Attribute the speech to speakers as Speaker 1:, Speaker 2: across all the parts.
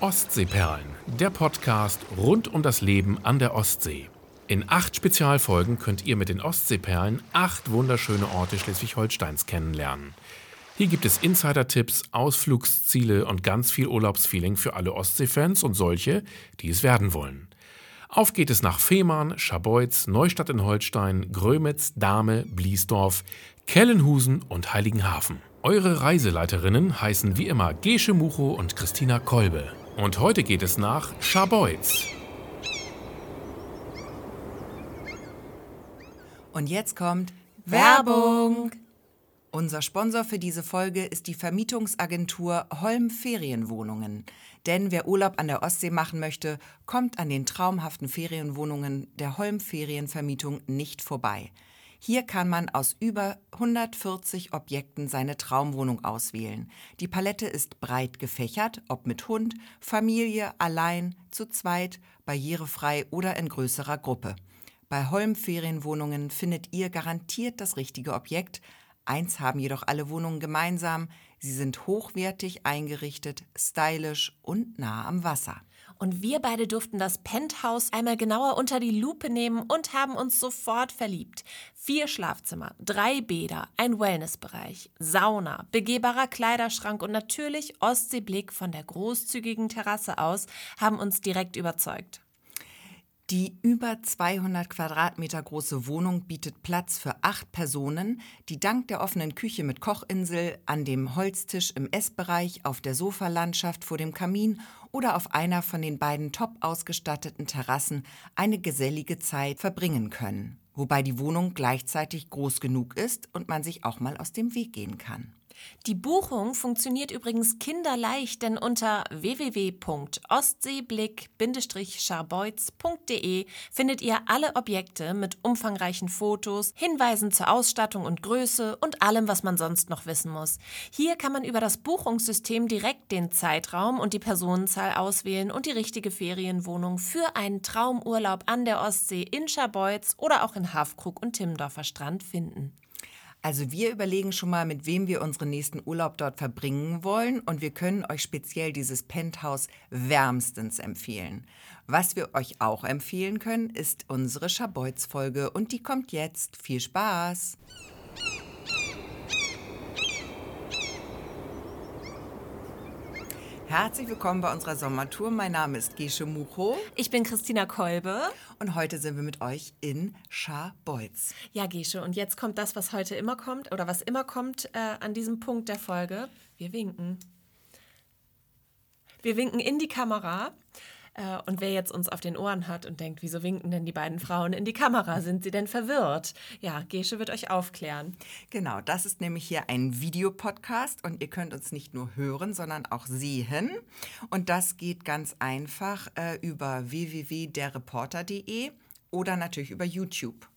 Speaker 1: Ostseeperlen, der Podcast rund um das Leben an der Ostsee. In acht Spezialfolgen könnt ihr mit den Ostseeperlen acht wunderschöne Orte Schleswig-Holsteins kennenlernen. Hier gibt es Insider-Tipps, Ausflugsziele und ganz viel Urlaubsfeeling für alle Ostseefans und solche, die es werden wollen. Auf geht es nach Fehmarn, Scharbeutz, Neustadt in Holstein, Grömitz, Dahme, Bliesdorf, Kellenhusen und Heiligenhafen. Eure Reiseleiterinnen heißen wie immer Gesche Mucho und Christina Kolbe. Und heute geht es nach Scharbeutz.
Speaker 2: Und jetzt kommt Werbung. Unser Sponsor für diese Folge ist die Vermietungsagentur Holm Ferienwohnungen. Denn wer Urlaub an der Ostsee machen möchte, kommt an den traumhaften Ferienwohnungen der Holm Ferienvermietung nicht vorbei. Hier kann man aus über 140 Objekten seine Traumwohnung auswählen. Die Palette ist breit gefächert, ob mit Hund, Familie, allein, zu zweit, barrierefrei oder in größerer Gruppe. Bei Holm Ferienwohnungen findet ihr garantiert das richtige Objekt, Eins haben jedoch alle Wohnungen gemeinsam, sie sind hochwertig eingerichtet, stylisch und nah am Wasser.
Speaker 3: Und wir beide durften das Penthouse einmal genauer unter die Lupe nehmen und haben uns sofort verliebt. Vier Schlafzimmer, drei Bäder, ein Wellnessbereich, Sauna, begehbarer Kleiderschrank und natürlich Ostseeblick von der großzügigen Terrasse aus haben uns direkt überzeugt.
Speaker 2: Die über 200 Quadratmeter große Wohnung bietet Platz für acht Personen, die dank der offenen Küche mit Kochinsel, an dem Holztisch im Essbereich, auf der Sofalandschaft vor dem Kamin oder auf einer von den beiden top ausgestatteten Terrassen eine gesellige Zeit verbringen können. Wobei die Wohnung gleichzeitig groß genug ist und man sich auch mal aus dem Weg gehen kann.
Speaker 3: Die Buchung funktioniert übrigens kinderleicht, denn unter www.ostseeblick-scharbeutz.de findet ihr alle Objekte mit umfangreichen Fotos, Hinweisen zur Ausstattung und Größe und allem, was man sonst noch wissen muss. Hier kann man über das Buchungssystem direkt den Zeitraum und die Personenzahl auswählen und die richtige Ferienwohnung für einen Traumurlaub an der Ostsee in Scharbeutz oder auch in Hafkrug und Timmendorfer Strand finden.
Speaker 2: Also wir überlegen schon mal, mit wem wir unseren nächsten Urlaub dort verbringen wollen und wir können euch speziell dieses Penthouse wärmstens empfehlen. Was wir euch auch empfehlen können, ist unsere Schabeutz-Folge und die kommt jetzt. Viel Spaß! Herzlich willkommen bei unserer Sommertour. Mein Name ist Gesche Mucho.
Speaker 3: Ich bin Christina Kolbe.
Speaker 2: Und heute sind wir mit euch in Scharbeutz.
Speaker 3: Ja, Gesche, und jetzt kommt das, was heute immer kommt oder was immer kommt äh, an diesem Punkt der Folge. Wir winken. Wir winken in die Kamera. Äh, und wer jetzt uns auf den Ohren hat und denkt, wieso winken denn die beiden Frauen in die Kamera? Sind sie denn verwirrt? Ja, Gesche wird euch aufklären.
Speaker 2: Genau, das ist nämlich hier ein Videopodcast und ihr könnt uns nicht nur hören, sondern auch sehen. Und das geht ganz einfach äh, über www.derreporter.de oder natürlich über YouTube.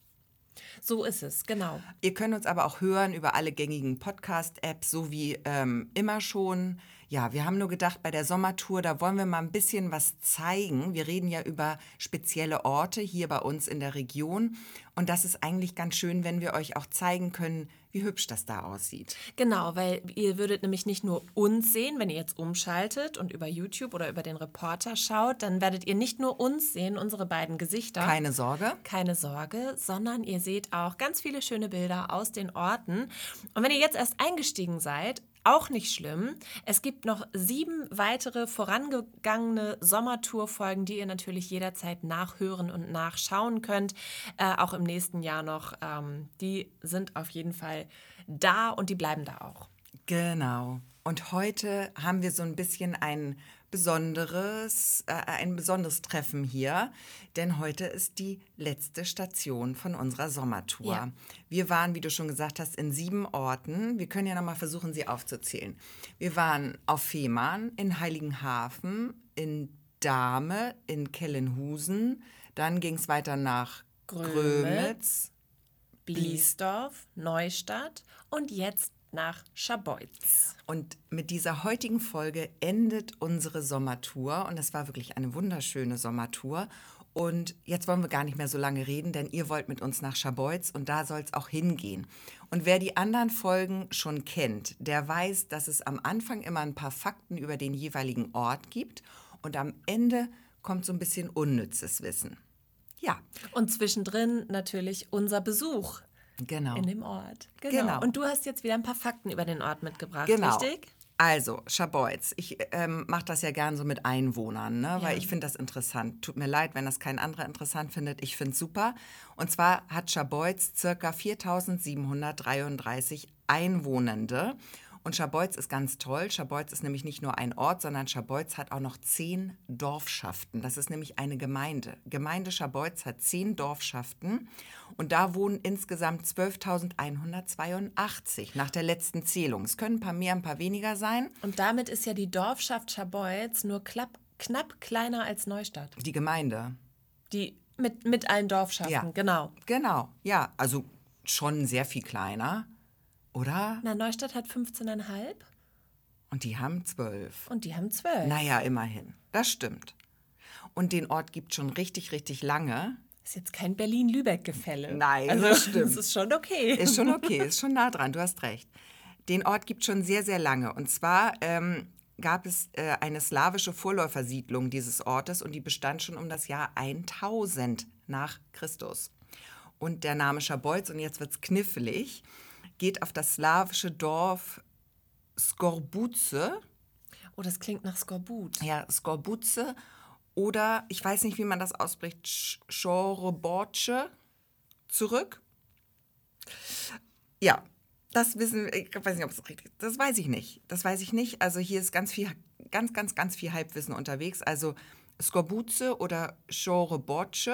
Speaker 3: So ist es, genau.
Speaker 2: Ihr könnt uns aber auch hören über alle gängigen Podcast-Apps, so wie ähm, immer schon. Ja, wir haben nur gedacht, bei der Sommertour, da wollen wir mal ein bisschen was zeigen. Wir reden ja über spezielle Orte hier bei uns in der Region. Und das ist eigentlich ganz schön, wenn wir euch auch zeigen können, wie hübsch das da aussieht.
Speaker 3: Genau, weil ihr würdet nämlich nicht nur uns sehen, wenn ihr jetzt umschaltet und über YouTube oder über den Reporter schaut, dann werdet ihr nicht nur uns sehen, unsere beiden Gesichter.
Speaker 2: Keine Sorge.
Speaker 3: Keine Sorge, sondern ihr seht auch ganz viele schöne Bilder aus den Orten. Und wenn ihr jetzt erst eingestiegen seid, auch nicht schlimm. Es gibt noch sieben weitere vorangegangene Sommertour-Folgen, die ihr natürlich jederzeit nachhören und nachschauen könnt. Äh, auch im nächsten Jahr noch. Ähm, die sind auf jeden Fall da und die bleiben da auch.
Speaker 2: Genau. Und heute haben wir so ein bisschen einen besonderes, äh, ein besonderes Treffen hier, denn heute ist die letzte Station von unserer Sommertour. Ja. Wir waren, wie du schon gesagt hast, in sieben Orten. Wir können ja noch mal versuchen, sie aufzuzählen. Wir waren auf Fehmarn, in Heiligenhafen, in Dahme, in Kellenhusen. Dann ging es weiter nach Grömitz
Speaker 3: Bliesdorf, Neustadt und jetzt nach Scharbeutz.
Speaker 2: Und mit dieser heutigen Folge endet unsere Sommertour und es war wirklich eine wunderschöne Sommertour. Und jetzt wollen wir gar nicht mehr so lange reden, denn ihr wollt mit uns nach Scharbeutz und da soll es auch hingehen. Und wer die anderen Folgen schon kennt, der weiß, dass es am Anfang immer ein paar Fakten über den jeweiligen Ort gibt Und am Ende kommt so ein bisschen unnützes Wissen. Ja,
Speaker 3: Und zwischendrin natürlich unser Besuch
Speaker 2: genau.
Speaker 3: in dem Ort.
Speaker 2: Genau.
Speaker 3: Und du hast jetzt wieder ein paar Fakten über den Ort mitgebracht,
Speaker 2: Genau.
Speaker 3: richtig?
Speaker 2: Also, Schabolz. Ich ähm, mache das ja gern so mit Einwohnern, ne? weil ich finde das interessant. Tut mir leid, wenn das kein anderer interessant findet. Ich finde es super. Und zwar hat Schabolz circa 4733 Einwohnende. Und Schabolz ist ganz toll. Schabolz ist nämlich nicht nur ein Ort, sondern Schabolz hat auch noch zehn Dorfschaften. Das ist nämlich eine Gemeinde. Gemeinde Schabolz hat zehn Dorfschaften und da wohnen insgesamt 12.182 nach der letzten Zählung. Es können ein paar mehr, ein paar weniger sein.
Speaker 3: Und damit ist ja die Dorfschaft Scharbeutz nur klapp, knapp kleiner als Neustadt.
Speaker 2: Die Gemeinde.
Speaker 3: Die mit, mit allen Dorfschaften,
Speaker 2: Ja.
Speaker 3: genau.
Speaker 2: Genau, ja, also schon sehr viel kleiner, oder?
Speaker 3: Na, Neustadt hat 15,5
Speaker 2: Und die haben zwölf.
Speaker 3: und die haben 12.
Speaker 2: Naja, immerhin. Das stimmt. Und den Ort gibt schon richtig, richtig lange.
Speaker 3: Ist jetzt kein Berlin-Lübeck-Gefälle.
Speaker 2: Nein,
Speaker 3: also,
Speaker 2: das stimmt.
Speaker 3: Das ist schon okay.
Speaker 2: Ist schon okay, ist schon nah dran, du hast recht. Den Ort gibt schon sehr, sehr lange. Und zwar ähm, gab es äh, eine slawische Vorläufersiedlung dieses Ortes und die bestand schon um das Jahr 1000 nach Christus. Und der Name Schabolz, und jetzt wird's knifflig, geht auf das slawische Dorf Skorbuce,
Speaker 3: Oh, das klingt nach Skorbut.
Speaker 2: ja, Skorbuce, oder ich weiß nicht, wie man das ausspricht, Sch- Schoreborce zurück. Ja, das wissen wir, ich weiß nicht, ob es richtig ist. Das weiß ich nicht. Das weiß ich nicht. Also hier ist ganz viel, ganz, ganz, ganz viel Halbwissen unterwegs. Also Skorbuce oder Schoreborce.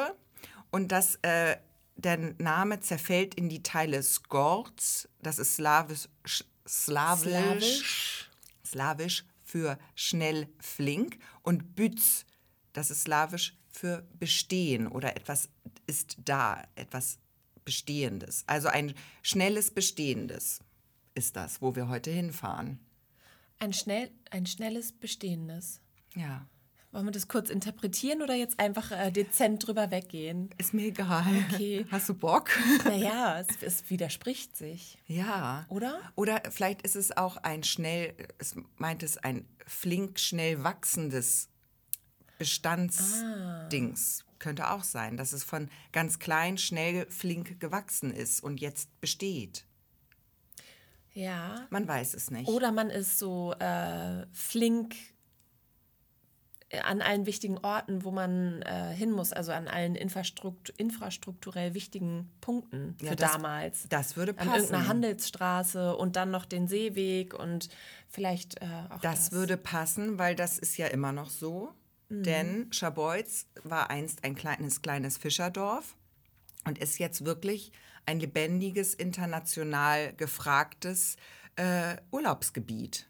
Speaker 2: Und das, äh, der Name zerfällt in die Teile Skorz, das ist slawisch, sch- slawisch,
Speaker 3: Slawisch.
Speaker 2: slawisch für schnell flink und Bütz, das ist slawisch für bestehen oder etwas ist da, etwas Bestehendes. Also ein schnelles Bestehendes ist das, wo wir heute hinfahren.
Speaker 3: Ein, schnell, ein schnelles Bestehendes.
Speaker 2: Ja,
Speaker 3: Wollen wir das kurz interpretieren oder jetzt einfach äh, dezent drüber weggehen?
Speaker 2: ist mir egal.
Speaker 3: Okay.
Speaker 2: Hast du Bock?
Speaker 3: Naja, es, es widerspricht sich.
Speaker 2: Ja.
Speaker 3: Oder?
Speaker 2: Oder vielleicht ist es auch ein schnell, es meint es ein flink schnell wachsendes Bestandsdings. Könnte auch sein, dass es von ganz klein schnell flink gewachsen ist und jetzt besteht.
Speaker 3: Ja.
Speaker 2: Man weiß es nicht.
Speaker 3: Oder man ist so äh, flink an allen wichtigen Orten, wo man äh, hin muss, also an allen Infrastruktu infrastrukturell wichtigen Punkten für
Speaker 2: Ja, das-
Speaker 3: damals.
Speaker 2: das würde
Speaker 3: An
Speaker 2: passen.
Speaker 3: irgendeiner Handelsstraße und dann noch den Seeweg und vielleicht äh, auch
Speaker 2: Das,
Speaker 3: das.
Speaker 2: würde passen, weil das ist ja immer noch so. Denn Schabolz war einst ein kleines, kleines Fischerdorf und ist jetzt wirklich ein lebendiges, international gefragtes äh, Urlaubsgebiet,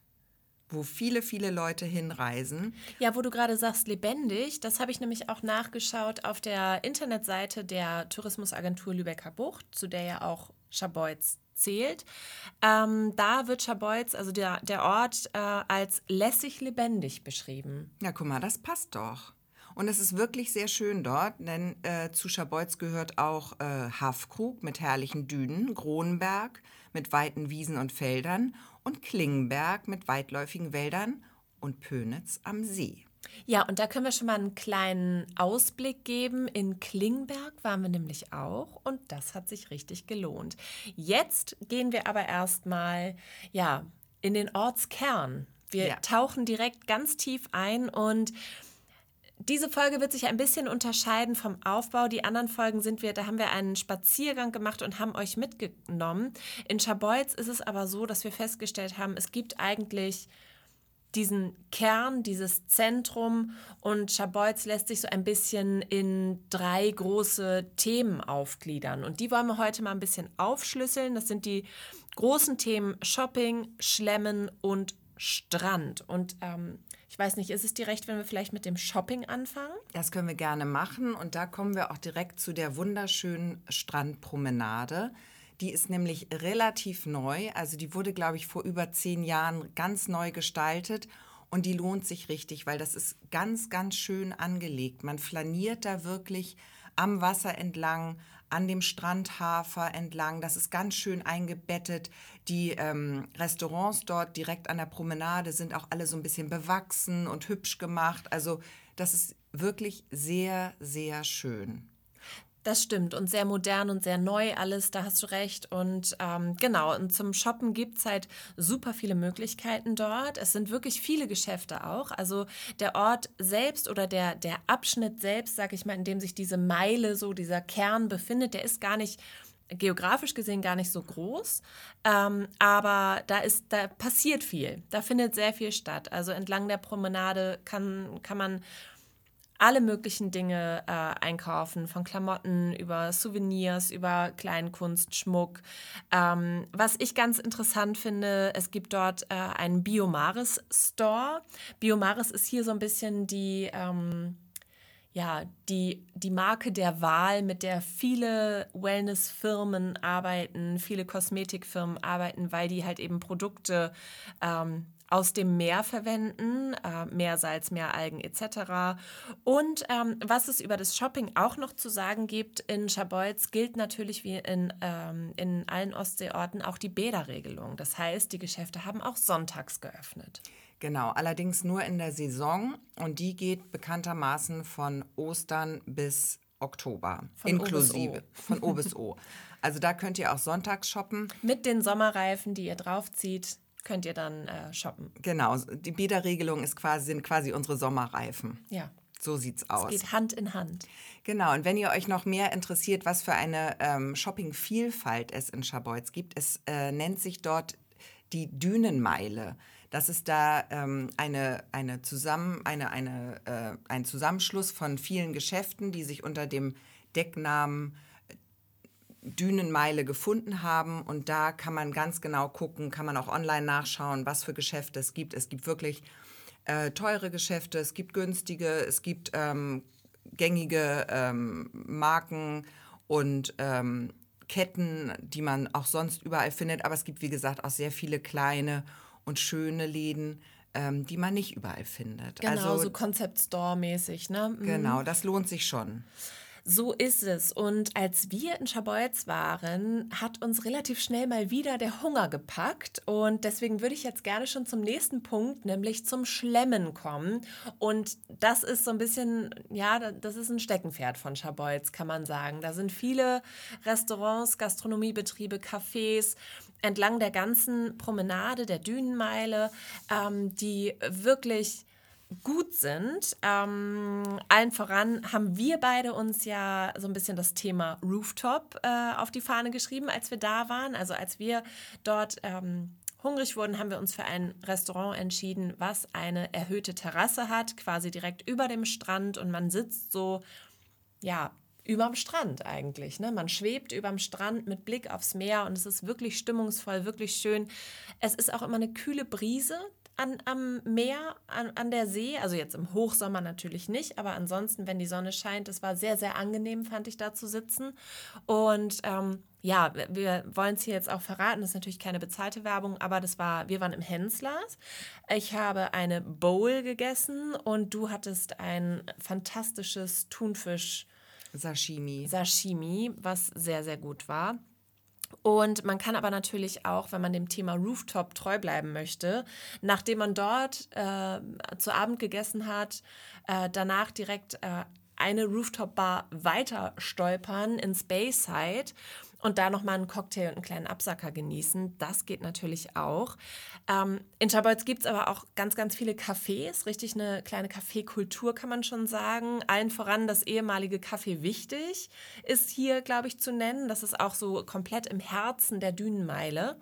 Speaker 2: wo viele, viele Leute hinreisen.
Speaker 3: Ja, wo du gerade sagst, lebendig, das habe ich nämlich auch nachgeschaut auf der Internetseite der Tourismusagentur Lübecker Bucht, zu der ja auch Schabolz zählt. Ähm, da wird Schabolz, also der, der Ort, äh, als lässig lebendig beschrieben.
Speaker 2: Ja, guck mal, das passt doch. Und es ist wirklich sehr schön dort, denn äh, zu Schabolz gehört auch äh, Hafkrug mit herrlichen Dünen, Gronberg mit weiten Wiesen und Feldern und Klingenberg mit weitläufigen Wäldern und Pönitz am See.
Speaker 3: Ja, und da können wir schon mal einen kleinen Ausblick geben. In Klingberg waren wir nämlich auch und das hat sich richtig gelohnt. Jetzt gehen wir aber erstmal ja, in den Ortskern. Wir
Speaker 2: Ja.
Speaker 3: tauchen direkt ganz tief ein und diese Folge wird sich ein bisschen unterscheiden vom Aufbau. Die anderen Folgen sind wir, da haben wir einen Spaziergang gemacht und haben euch mitgenommen. In Schabolz ist es aber so, dass wir festgestellt haben, es gibt eigentlich diesen Kern, dieses Zentrum und Schabolz lässt sich so ein bisschen in drei große Themen aufgliedern. Und die wollen wir heute mal ein bisschen aufschlüsseln. Das sind die großen Themen Shopping, Schlemmen und Strand. Und ähm, weiß nicht, ist es dir recht, wenn wir vielleicht mit dem Shopping anfangen?
Speaker 2: Das können wir gerne machen und da kommen wir auch direkt zu der wunderschönen Strandpromenade. Die ist nämlich relativ neu, also die wurde, glaube ich, vor über zehn Jahren ganz neu gestaltet und die lohnt sich richtig, weil das ist ganz, ganz schön angelegt. Man flaniert da wirklich am Wasser entlang, an dem Strandhafer entlang. Das ist ganz schön eingebettet. Die ähm, Restaurants dort direkt an der Promenade sind auch alle so ein bisschen bewachsen und hübsch gemacht. Also das ist wirklich sehr, sehr schön.
Speaker 3: Das stimmt und sehr modern und sehr neu alles, da hast du recht. Und ähm, genau, und zum Shoppen gibt es halt super viele Möglichkeiten dort. Es sind wirklich viele Geschäfte auch. Also der Ort selbst oder der, der Abschnitt selbst, sag ich mal, in dem sich diese Meile, so dieser Kern befindet, der ist gar nicht geografisch gesehen gar nicht so groß, ähm, aber da ist, da passiert viel, da findet sehr viel statt. Also entlang der Promenade kann, kann man alle möglichen Dinge äh, einkaufen, von Klamotten über Souvenirs, über Kleinkunst, Schmuck. Ähm, was ich ganz interessant finde, es gibt dort äh, einen Biomaris Store. Biomaris ist hier so ein bisschen die ähm, ja, die, die Marke der Wahl, mit der viele Wellnessfirmen arbeiten, viele Kosmetikfirmen arbeiten, weil die halt eben Produkte ähm, aus dem Meer verwenden, äh, Meersalz, Meeralgen etc. Und ähm, was es über das Shopping auch noch zu sagen gibt, in Scharbeutz gilt natürlich wie in, ähm, in allen Ostseeorten auch die Bäderregelung. Das heißt, die Geschäfte haben auch sonntags geöffnet.
Speaker 2: Genau, allerdings nur in der Saison und die geht bekanntermaßen von Ostern bis Oktober, von inklusive o von O bis O. Also da könnt ihr auch sonntags shoppen.
Speaker 3: Mit den Sommerreifen, die ihr draufzieht könnt ihr dann äh, shoppen.
Speaker 2: Genau, die Bäderregelung ist quasi, sind quasi unsere Sommerreifen.
Speaker 3: Ja.
Speaker 2: So sieht's aus.
Speaker 3: Es geht Hand in Hand.
Speaker 2: Genau, und wenn ihr euch noch mehr interessiert, was für eine ähm, Shopping-Vielfalt es in Schabolz gibt, es äh, nennt sich dort die Dünenmeile. Das ist da ähm, eine, eine zusammen, eine, eine, äh, ein Zusammenschluss von vielen Geschäften, die sich unter dem Decknamen Dünenmeile gefunden haben. Und da kann man ganz genau gucken, kann man auch online nachschauen, was für Geschäfte es gibt. Es gibt wirklich äh, teure Geschäfte, es gibt günstige, es gibt ähm, gängige ähm, Marken und ähm, Ketten, die man auch sonst überall findet. Aber es gibt, wie gesagt, auch sehr viele kleine und schöne Läden, ähm, die man nicht überall findet.
Speaker 3: Genau, also, so Concept Store-mäßig, ne?
Speaker 2: Mhm. Genau, das lohnt sich schon.
Speaker 3: So ist es. Und als wir in Schabolz waren, hat uns relativ schnell mal wieder der Hunger gepackt. Und deswegen würde ich jetzt gerne schon zum nächsten Punkt, nämlich zum Schlemmen kommen. Und das ist so ein bisschen, ja, das ist ein Steckenpferd von Schabolz, kann man sagen. Da sind viele Restaurants, Gastronomiebetriebe, Cafés entlang der ganzen Promenade, der Dünenmeile, ähm, die wirklich gut sind. Ähm, allen voran haben wir beide uns ja so ein bisschen das Thema Rooftop äh, auf die Fahne geschrieben, als wir da waren. Also als wir dort ähm, hungrig wurden, haben wir uns für ein Restaurant entschieden, was eine erhöhte Terrasse hat, quasi direkt über dem Strand und man sitzt so, ja, überm Strand eigentlich. Ne? Man schwebt überm Strand mit Blick aufs Meer und es ist wirklich stimmungsvoll, wirklich schön. Es ist auch immer eine kühle Brise, an, am Meer, an, an der See. Also jetzt im Hochsommer natürlich nicht, aber ansonsten, wenn die Sonne scheint, es war sehr, sehr angenehm, fand ich da zu sitzen. Und ähm, ja, wir wollen es hier jetzt auch verraten, das ist natürlich keine bezahlte Werbung, aber das war, wir waren im Henslers. Ich habe eine Bowl gegessen und du hattest ein fantastisches Thunfisch.
Speaker 2: Sashimi.
Speaker 3: Sashimi, was sehr, sehr gut war. Und man kann aber natürlich auch, wenn man dem Thema Rooftop treu bleiben möchte, nachdem man dort äh, zu Abend gegessen hat, äh, danach direkt äh, eine Rooftop-Bar weiter stolpern ins Bayside und da nochmal einen Cocktail und einen kleinen Absacker genießen. Das geht natürlich auch. Ähm, in Schabolz gibt es aber auch ganz, ganz viele Cafés, richtig eine kleine Kaffeekultur kann man schon sagen. Allen voran das ehemalige Café Wichtig ist hier, glaube ich, zu nennen. Das ist auch so komplett im Herzen der Dünenmeile.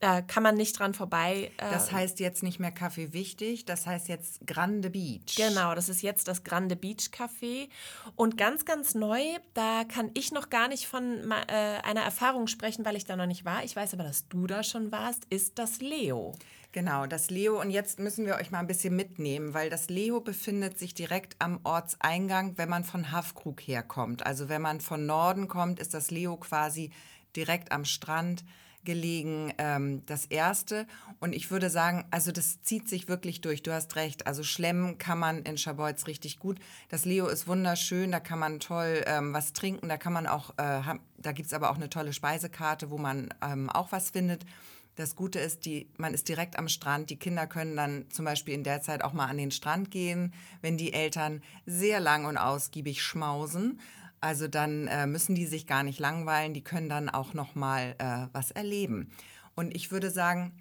Speaker 3: Da kann man nicht dran vorbei.
Speaker 2: Äh, das heißt jetzt nicht mehr Kaffee wichtig, das heißt jetzt Grande Beach.
Speaker 3: Genau, das ist jetzt das Grande Beach Café. Und ganz, ganz neu, da kann ich noch gar nicht von äh, einer Erfahrung sprechen, weil ich da noch nicht war. Ich weiß aber, dass du da schon warst, ist das Leo.
Speaker 2: Genau, das Leo. Und jetzt müssen wir euch mal ein bisschen mitnehmen, weil das Leo befindet sich direkt am Ortseingang, wenn man von Hafkrug herkommt. Also wenn man von Norden kommt, ist das Leo quasi direkt am Strand gelegen, ähm, das erste. Und ich würde sagen, also das zieht sich wirklich durch. Du hast recht. Also Schlemmen kann man in Schabolz richtig gut. Das Leo ist wunderschön, da kann man toll ähm, was trinken. Da kann man auch, äh, da gibt es aber auch eine tolle Speisekarte, wo man ähm, auch was findet. Das Gute ist, die, man ist direkt am Strand. Die Kinder können dann zum Beispiel in der Zeit auch mal an den Strand gehen, wenn die Eltern sehr lang und ausgiebig schmausen. Also dann äh, müssen die sich gar nicht langweilen, die können dann auch noch mal äh, was erleben. Und ich würde sagen,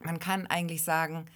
Speaker 2: man kann eigentlich sagen,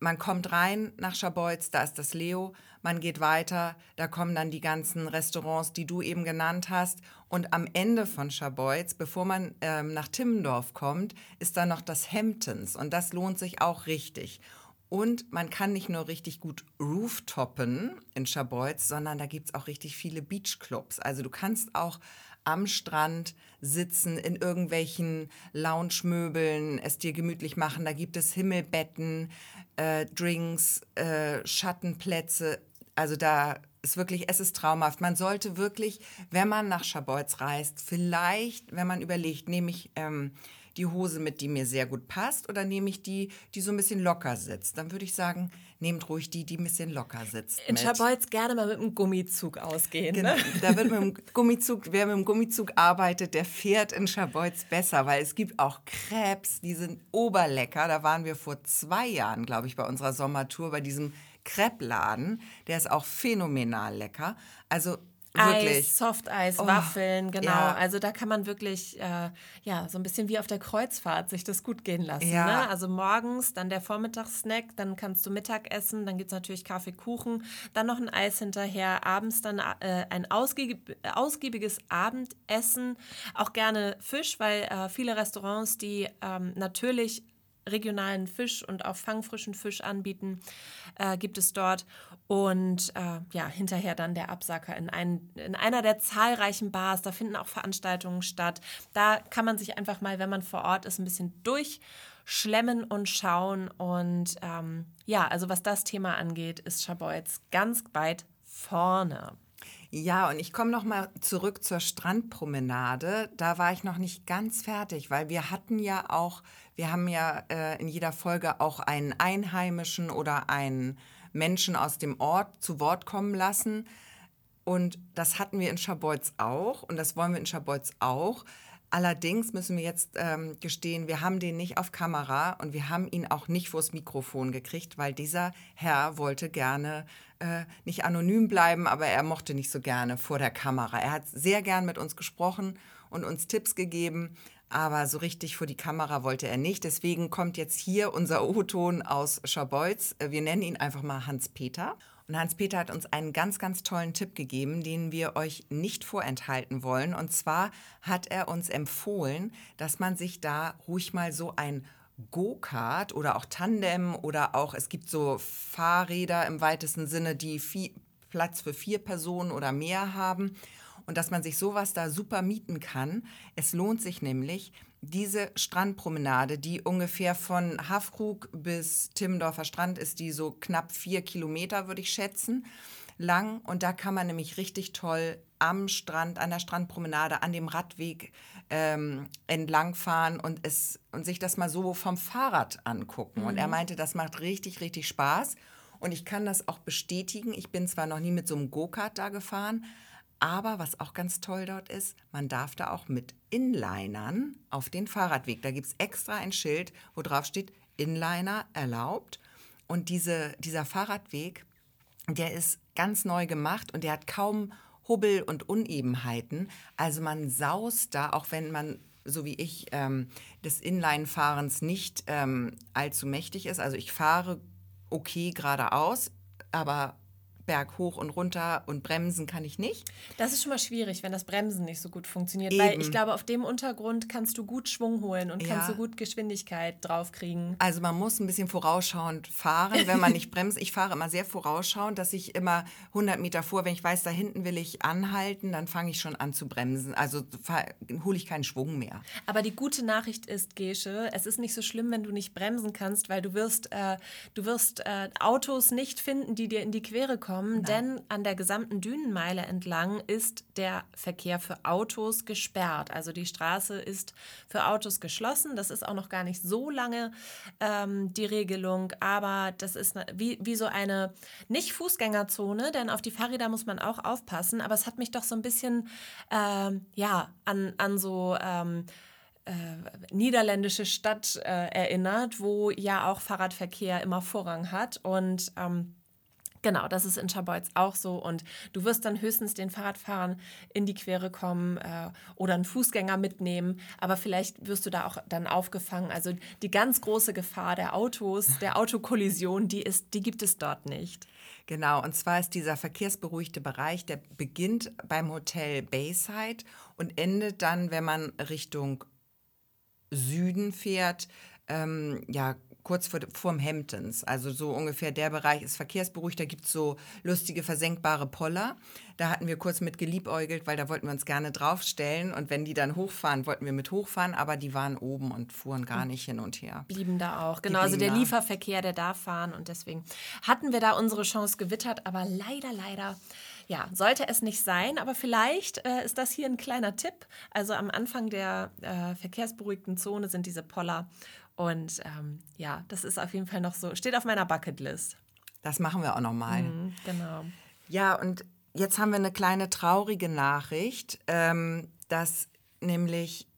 Speaker 2: man kommt rein nach Schabolz, da ist das Leo, man geht weiter, da kommen dann die ganzen Restaurants, die du eben genannt hast. Und am Ende von Schabolz, bevor man ähm, nach Timmendorf kommt, ist da noch das Hamptons. Und das lohnt sich auch richtig. Und man kann nicht nur richtig gut rooftoppen in Schabolz, sondern da gibt es auch richtig viele Beachclubs. Also du kannst auch am Strand sitzen, in irgendwelchen Lounge-Möbeln, es dir gemütlich machen. Da gibt es Himmelbetten, äh, Drinks, äh, Schattenplätze. Also da ist wirklich, es ist traumhaft. Man sollte wirklich, wenn man nach Schabolz reist, vielleicht, wenn man überlegt, nehme ich ähm, die Hose mit, die mir sehr gut passt, oder nehme ich die, die so ein bisschen locker sitzt? Dann würde ich sagen, nehmt ruhig die, die ein bisschen locker sitzt.
Speaker 3: In Schabolz gerne mal mit einem Gummizug ausgehen.
Speaker 2: Genau.
Speaker 3: Ne?
Speaker 2: Da wird mit dem Gummizug, wer mit dem Gummizug arbeitet, der fährt in Schabolz besser, weil es gibt auch Crepes, die sind oberlecker. Da waren wir vor zwei Jahren, glaube ich, bei unserer Sommertour bei diesem Crepe-Laden. Der ist auch phänomenal lecker. Also Wirklich.
Speaker 3: Eis, Softeis, oh, Waffeln, genau. Ja. Also da kann man wirklich, äh, ja, so ein bisschen wie auf der Kreuzfahrt sich das gut gehen lassen. Ja. Ne? Also morgens, dann der Vormittagssnack, dann kannst du Mittag essen, dann gibt es natürlich Kaffee, Kuchen, dann noch ein Eis hinterher, abends dann äh, ein ausgiebig, ausgiebiges Abendessen, auch gerne Fisch, weil äh, viele Restaurants, die ähm, natürlich regionalen Fisch und auch fangfrischen Fisch anbieten, äh, gibt es dort. Und äh, ja, hinterher dann der Absacker in, ein, in einer der zahlreichen Bars. Da finden auch Veranstaltungen statt. Da kann man sich einfach mal, wenn man vor Ort ist, ein bisschen durchschlemmen und schauen. Und ähm, ja, also was das Thema angeht, ist Schabolz ganz weit vorne.
Speaker 2: Ja, und ich komme noch mal zurück zur Strandpromenade. Da war ich noch nicht ganz fertig, weil wir hatten ja auch, wir haben ja äh, in jeder Folge auch einen Einheimischen oder einen Menschen aus dem Ort zu Wort kommen lassen. Und das hatten wir in Schabolz auch und das wollen wir in Schabolz auch. Allerdings müssen wir jetzt ähm, gestehen, wir haben den nicht auf Kamera und wir haben ihn auch nicht vors Mikrofon gekriegt, weil dieser Herr wollte gerne äh, nicht anonym bleiben, aber er mochte nicht so gerne vor der Kamera. Er hat sehr gern mit uns gesprochen und uns Tipps gegeben, aber so richtig vor die Kamera wollte er nicht. Deswegen kommt jetzt hier unser O-Ton aus Schabolz. Wir nennen ihn einfach mal Hans-Peter. Und Hans-Peter hat uns einen ganz, ganz tollen Tipp gegeben, den wir euch nicht vorenthalten wollen. Und zwar hat er uns empfohlen, dass man sich da ruhig mal so ein Go-Kart oder auch Tandem oder auch, es gibt so Fahrräder im weitesten Sinne, die Platz für vier Personen oder mehr haben und dass man sich sowas da super mieten kann. Es lohnt sich nämlich, diese Strandpromenade, die ungefähr von Hafkrug bis Timmendorfer Strand ist, die so knapp vier Kilometer, würde ich schätzen, lang. Und da kann man nämlich richtig toll am Strand, an der Strandpromenade, an dem Radweg ähm, entlangfahren und, es, und sich das mal so vom Fahrrad angucken. Mhm. Und er mhm. meinte, das macht richtig, richtig Spaß. Und ich kann das auch bestätigen. Ich bin zwar noch nie mit so einem Go-Kart da gefahren, aber was auch ganz toll dort ist, man darf da auch mit Inlinern auf den Fahrradweg. Da gibt es extra ein Schild, wo drauf steht, Inliner erlaubt. Und diese, dieser Fahrradweg, der ist ganz neu gemacht und der hat kaum Hubbel und Unebenheiten. Also man saust da, auch wenn man so wie ich ähm, des Inline-Fahrens nicht ähm, allzu mächtig ist. Also ich fahre okay geradeaus, aber Berg hoch und runter und bremsen kann ich nicht.
Speaker 3: Das ist schon mal schwierig, wenn das Bremsen nicht so gut funktioniert, Eben. weil ich glaube, auf dem Untergrund kannst du gut Schwung holen und ja. kannst du gut Geschwindigkeit draufkriegen.
Speaker 2: Also man muss ein bisschen vorausschauend fahren, wenn man nicht bremst. Ich fahre immer sehr vorausschauend, dass ich immer 100 Meter vor, wenn ich weiß, da hinten will ich anhalten, dann fange ich schon an zu bremsen. Also hole ich keinen Schwung mehr.
Speaker 3: Aber die gute Nachricht ist, Gesche, es ist nicht so schlimm, wenn du nicht bremsen kannst, weil du wirst, äh, du wirst äh, Autos nicht finden, die dir in die Quere kommen kommen, denn an der gesamten Dünenmeile entlang ist der Verkehr für Autos gesperrt. Also die Straße ist für Autos geschlossen. Das ist auch noch gar nicht so lange ähm, die Regelung, aber das ist wie, wie so eine nicht Fußgängerzone, denn auf die Fahrräder muss man auch aufpassen. Aber es hat mich doch so ein bisschen ähm, ja an, an so ähm, äh, niederländische Stadt äh, erinnert, wo ja auch Fahrradverkehr immer Vorrang hat. Und ähm, Genau, das ist in Scharbeutz auch so. Und du wirst dann höchstens den Fahrradfahrern in die Quere kommen äh, oder einen Fußgänger mitnehmen. Aber vielleicht wirst du da auch dann aufgefangen. Also die ganz große Gefahr der Autos, der Autokollision, die, ist, die gibt es dort nicht.
Speaker 2: Genau, und zwar ist dieser verkehrsberuhigte Bereich, der beginnt beim Hotel Bayside und endet dann, wenn man Richtung Süden fährt, ähm, ja, kurz vor, vorm Hamptons. Also so ungefähr der Bereich ist verkehrsberuhigt. Da gibt es so lustige versenkbare Poller. Da hatten wir kurz mit geliebäugelt, weil da wollten wir uns gerne draufstellen. Und wenn die dann hochfahren, wollten wir mit hochfahren, aber die waren oben und fuhren gar nicht hin und her.
Speaker 3: Blieben da auch. Genau, also der da. Lieferverkehr, der darf fahren. Und deswegen hatten wir da unsere Chance gewittert. Aber leider, leider ja, sollte es nicht sein, aber vielleicht äh, ist das hier ein kleiner Tipp. Also am Anfang der äh, verkehrsberuhigten Zone sind diese Poller und ähm, ja, das ist auf jeden Fall noch so, steht auf meiner Bucketlist.
Speaker 2: Das machen wir auch nochmal.
Speaker 3: Mhm, genau.
Speaker 2: Ja, und jetzt haben wir eine kleine traurige Nachricht, ähm, dass nämlich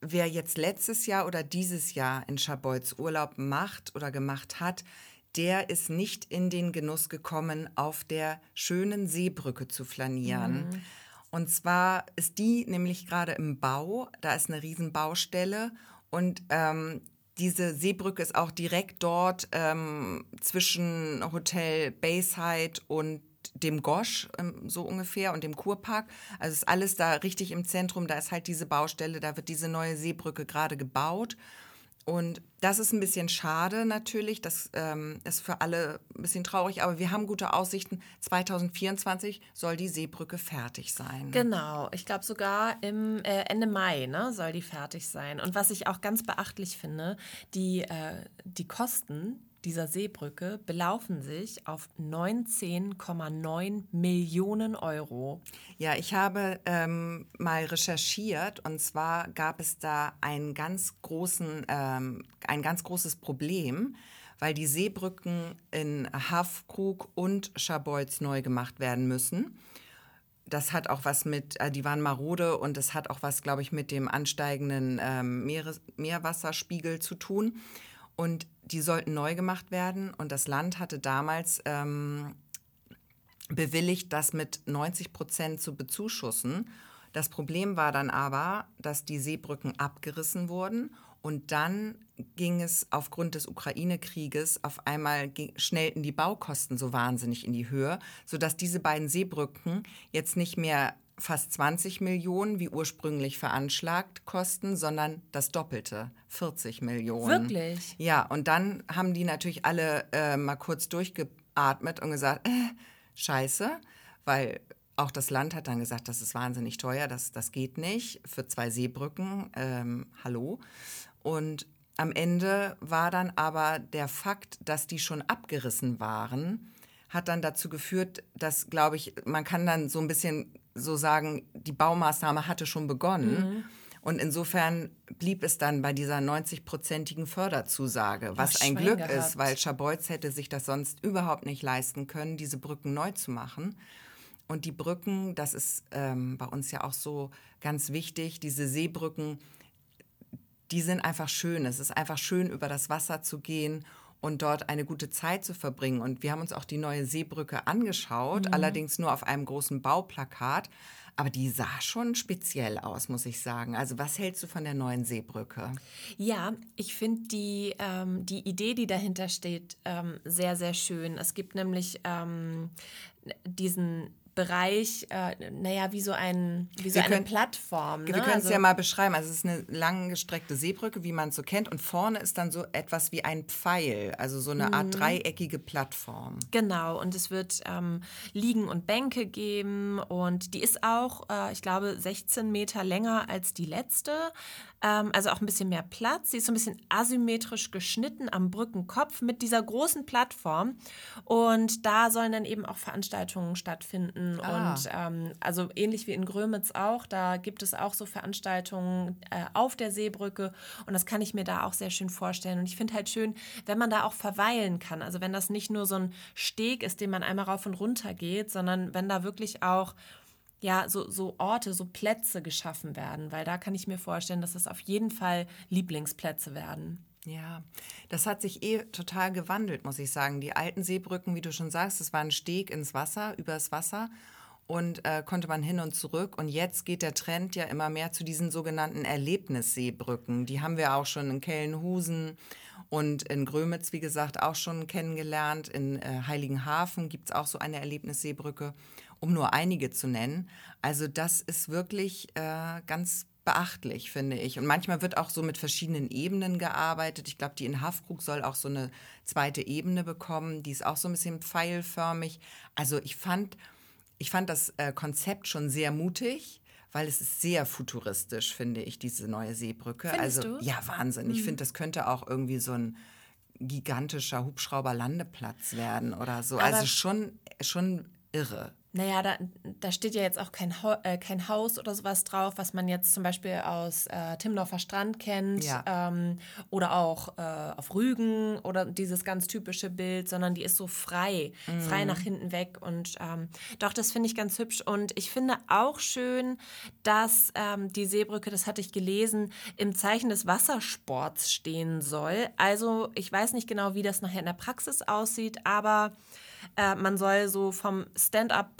Speaker 2: wer jetzt letztes Jahr oder dieses Jahr in Schabolz Urlaub macht oder gemacht hat, der ist nicht in den Genuss gekommen, auf der schönen Seebrücke zu flanieren. Mhm. Und zwar ist die nämlich gerade im Bau, da ist eine Riesenbaustelle und ähm, diese Seebrücke ist auch direkt dort ähm, zwischen Hotel Bayside und dem Gosch, ähm, so ungefähr, und dem Kurpark. Also ist alles da richtig im Zentrum. Da ist halt diese Baustelle, da wird diese neue Seebrücke gerade gebaut. Und das ist ein bisschen schade natürlich, das ähm, ist für alle ein bisschen traurig, aber wir haben gute Aussichten. 2024 soll die Seebrücke fertig sein.
Speaker 3: Genau, ich glaube sogar im äh, Ende Mai ne, soll die fertig sein. Und was ich auch ganz beachtlich finde, die, äh, die Kosten dieser Seebrücke belaufen sich auf 19,9 Millionen Euro.
Speaker 2: Ja, ich habe ähm, mal recherchiert und zwar gab es da einen ganz großen, ähm, ein ganz großes Problem, weil die Seebrücken in Hafkrug und Scharbeutz neu gemacht werden müssen. Das hat auch was mit, äh, die waren marode und es hat auch was, glaube ich, mit dem ansteigenden ähm, Meeres, Meerwasserspiegel zu tun. Und die sollten neu gemacht werden. Und das Land hatte damals ähm, bewilligt, das mit 90 Prozent zu bezuschussen. Das Problem war dann aber, dass die Seebrücken abgerissen wurden und dann ging es aufgrund des Ukraine-Krieges auf einmal schnellten die Baukosten so wahnsinnig in die Höhe, sodass diese beiden Seebrücken jetzt nicht mehr fast 20 Millionen, wie ursprünglich veranschlagt, kosten, sondern das Doppelte, 40 Millionen.
Speaker 3: Wirklich?
Speaker 2: Ja, und dann haben die natürlich alle äh, mal kurz durchgeatmet und gesagt, äh, scheiße, weil auch das Land hat dann gesagt, das ist wahnsinnig teuer, das, das geht nicht für zwei Seebrücken, ähm, hallo. Und am Ende war dann aber der Fakt, dass die schon abgerissen waren, hat dann dazu geführt, dass, glaube ich, man kann dann so ein bisschen so sagen, die Baumaßnahme hatte schon begonnen. Mhm. Und insofern blieb es dann bei dieser 90-prozentigen Förderzusage, was ein Glück gehabt. ist, weil Schabolz hätte sich das sonst überhaupt nicht leisten können, diese Brücken neu zu machen. Und die Brücken, das ist ähm, bei uns ja auch so ganz wichtig, diese Seebrücken, die sind einfach schön. Es ist einfach schön, über das Wasser zu gehen und dort eine gute Zeit zu verbringen. Und wir haben uns auch die neue Seebrücke angeschaut, mhm. allerdings nur auf einem großen Bauplakat. Aber die sah schon speziell aus, muss ich sagen. Also was hältst du von der neuen Seebrücke?
Speaker 3: Ja, ich finde die, ähm, die Idee, die dahinter steht, ähm, sehr, sehr schön. Es gibt nämlich ähm, diesen Bereich, äh, naja, wie so, ein, wie so eine
Speaker 2: können,
Speaker 3: Plattform.
Speaker 2: Wir
Speaker 3: ne?
Speaker 2: können es
Speaker 3: Also-
Speaker 2: ja mal beschreiben. Also es ist eine langgestreckte Seebrücke, wie man es so kennt. Und vorne ist dann so etwas wie ein Pfeil, also so eine
Speaker 3: Mhm.
Speaker 2: Art dreieckige Plattform.
Speaker 3: Genau, und es wird ähm, Liegen und Bänke geben und die ist auch, äh, ich glaube, 16 Meter länger als die letzte. Ähm, also auch ein bisschen mehr Platz. Sie ist so ein bisschen asymmetrisch geschnitten am Brückenkopf mit dieser großen Plattform. Und da sollen dann eben auch Veranstaltungen stattfinden.
Speaker 2: Ah.
Speaker 3: Und ähm, also ähnlich wie in Grömitz auch, da gibt es auch so Veranstaltungen äh, auf der Seebrücke. Und das kann ich mir da auch sehr schön vorstellen. Und ich finde halt schön, wenn man da auch verweilen kann. Also wenn das nicht nur so ein Steg ist, den man einmal rauf und runter geht, sondern wenn da wirklich auch ja, so, so Orte, so Plätze geschaffen werden, weil da kann ich mir vorstellen, dass es auf jeden Fall Lieblingsplätze werden.
Speaker 2: Ja, das hat sich eh total gewandelt, muss ich sagen. Die alten Seebrücken, wie du schon sagst, das war ein Steg ins Wasser, übers Wasser und äh, konnte man hin und zurück. Und jetzt geht der Trend ja immer mehr zu diesen sogenannten Erlebnisseebrücken. Die haben wir auch schon in Kellenhusen und in Grömitz, wie gesagt, auch schon kennengelernt. In äh, Heiligenhafen gibt es auch so eine Erlebnisseebrücke, um nur einige zu nennen. Also das ist wirklich äh, ganz beachtlich, finde ich. Und manchmal wird auch so mit verschiedenen Ebenen gearbeitet. Ich glaube, die in Haffkrug soll auch so eine zweite Ebene bekommen. Die ist auch so ein bisschen pfeilförmig. Also ich fand, ich fand das äh, Konzept schon sehr mutig, weil es ist sehr futuristisch, finde ich, diese neue Seebrücke.
Speaker 3: Findest
Speaker 2: also
Speaker 3: du?
Speaker 2: ja, Wahnsinn. Ich finde, das könnte auch irgendwie so ein gigantischer Hubschrauberlandeplatz werden oder so.
Speaker 3: Aber-
Speaker 2: also schon, schon irre.
Speaker 3: Naja, da, da steht ja jetzt auch kein, äh, kein Haus oder sowas drauf, was man jetzt zum Beispiel aus äh, Timmendorfer Strand kennt
Speaker 2: Ja.
Speaker 3: ähm, oder auch äh, auf Rügen oder dieses ganz typische Bild, sondern die ist so frei, frei nach hinten weg. Und ähm, doch, das finde ich ganz hübsch. Und ich finde auch schön, dass ähm, die Seebrücke, das hatte ich gelesen, im Zeichen des Wassersports stehen soll. Also ich weiß nicht genau, wie das nachher in der Praxis aussieht, aber äh, man soll so vom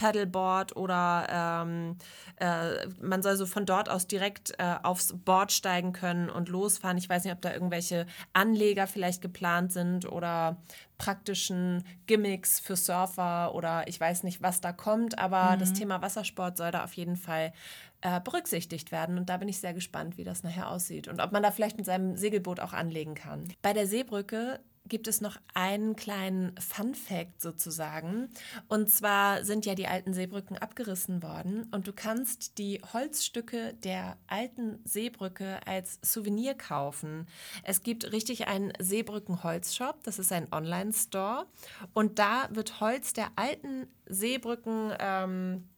Speaker 3: Stand-up-Paddleboard oder ähm, äh, man soll so von dort aus direkt äh, aufs Board steigen können und losfahren. Ich weiß nicht, ob da irgendwelche Anleger vielleicht geplant sind oder praktischen Gimmicks für Surfer oder ich weiß nicht, was da kommt, aber das Thema Wassersport soll da auf jeden Fall äh, berücksichtigt werden und da bin ich sehr gespannt, wie das nachher aussieht und ob man da vielleicht mit seinem Segelboot auch anlegen kann. Bei der Seebrücke gibt es noch einen kleinen Fun Fact sozusagen. Und zwar sind ja die alten Seebrücken abgerissen worden und du kannst die Holzstücke der alten Seebrücke als Souvenir kaufen. Es gibt richtig einen Seebrücken-Holzshop, das ist ein Online-Store und da wird Holz der alten Seebrücken ähm,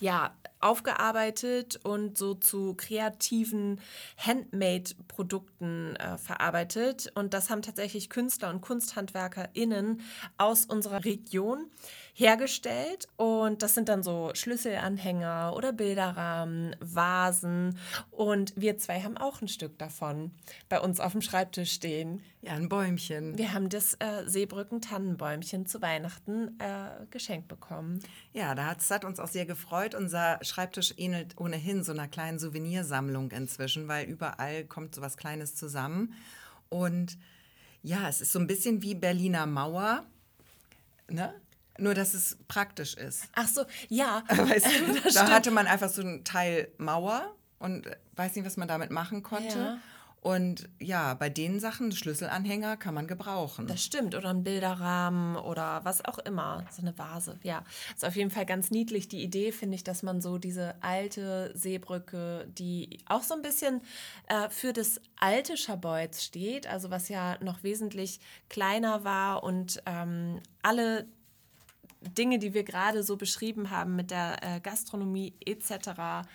Speaker 3: ja, aufgearbeitet und so zu kreativen Handmade-Produkten äh, verarbeitet. Und das haben tatsächlich Künstler und KunsthandwerkerInnen aus unserer Region hergestellt. Und das sind dann so Schlüsselanhänger oder Bilderrahmen, Vasen. Und wir zwei haben auch ein Stück davon bei uns auf dem Schreibtisch stehen.
Speaker 2: Ja, ein Bäumchen.
Speaker 3: Wir haben das äh, Seebrücken-Tannenbäumchen zu Weihnachten äh, geschenkt bekommen.
Speaker 2: Ja, da hat, es uns auch sehr gefreut. Unser Schreibtisch ähnelt ohnehin so einer kleinen Souvenirsammlung inzwischen, weil überall kommt so was Kleines zusammen. Und ja, es ist so ein bisschen wie Berliner Mauer, ne? Nur, dass es praktisch ist.
Speaker 3: Ach so, ja.
Speaker 2: Weißt du, da
Speaker 3: stimmt.
Speaker 2: hatte man einfach so ein Teil Mauer und äh, weiß nicht, was man damit machen konnte.
Speaker 3: Ja.
Speaker 2: Und ja, bei den Sachen, Schlüsselanhänger kann man gebrauchen.
Speaker 3: Das stimmt. Oder ein Bilderrahmen oder was auch immer. So eine Vase. Ja, ist auf jeden Fall ganz niedlich. Die Idee finde ich, dass man so diese alte Seebrücke, die auch so ein bisschen äh, für das alte Scharbeutz steht, also was ja noch wesentlich kleiner war und ähm, alle Dinge, die wir gerade so beschrieben haben mit der äh, Gastronomie etc.,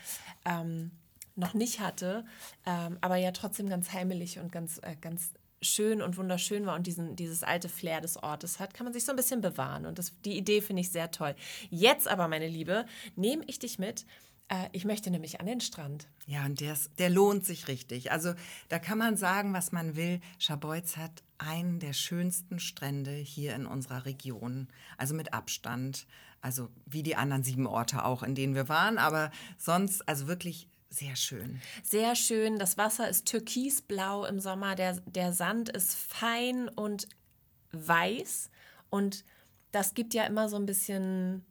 Speaker 3: ähm, noch nicht hatte, ähm, aber ja trotzdem ganz heimelig und ganz, äh, ganz schön und wunderschön war und diesen, dieses alte Flair des Ortes hat, kann man sich so ein bisschen bewahren. Und das, die Idee finde ich sehr toll. Jetzt aber, meine Liebe, nehme ich dich mit. Äh, ich möchte nämlich an den Strand.
Speaker 2: Ja, und der, der lohnt sich richtig. Also da kann man sagen, was man will. Scharbeutz hat einen der schönsten Strände hier in unserer Region. Also mit Abstand. Also wie die anderen sieben Orte auch, in denen wir waren. Aber sonst, also wirklich sehr schön.
Speaker 3: Sehr schön. Das Wasser ist türkisblau im Sommer. Der, der Sand ist fein und weiß. Und das gibt ja immer so ein bisschen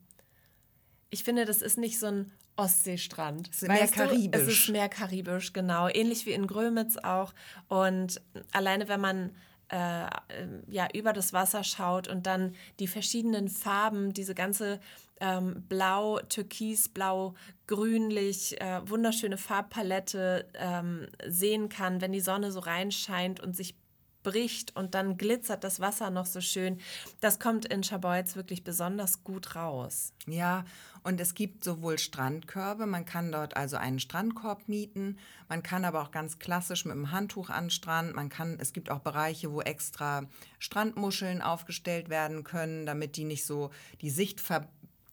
Speaker 3: ich finde, das ist nicht so ein Ostseestrand.
Speaker 2: Es ist mehr
Speaker 3: Weißt du?
Speaker 2: karibisch.
Speaker 3: Es ist mehr karibisch, genau. Ähnlich wie in Grömitz auch. Und alleine, wenn man äh, ja, über das Wasser schaut und dann die verschiedenen Farben, diese ganze ähm, Blau, Türkis, Blau, Grünlich, äh, wunderschöne Farbpalette ähm, sehen kann, wenn die Sonne so reinscheint und sich bricht und dann glitzert das Wasser noch so schön. Das kommt in Scharbeutz wirklich besonders gut raus.
Speaker 2: Ja, und es gibt sowohl Strandkörbe, man kann dort also einen Strandkorb mieten, man kann aber auch ganz klassisch mit dem Handtuch an den Strand, man kann, es gibt auch Bereiche, wo extra Strandmuscheln aufgestellt werden können, damit die nicht so die Sicht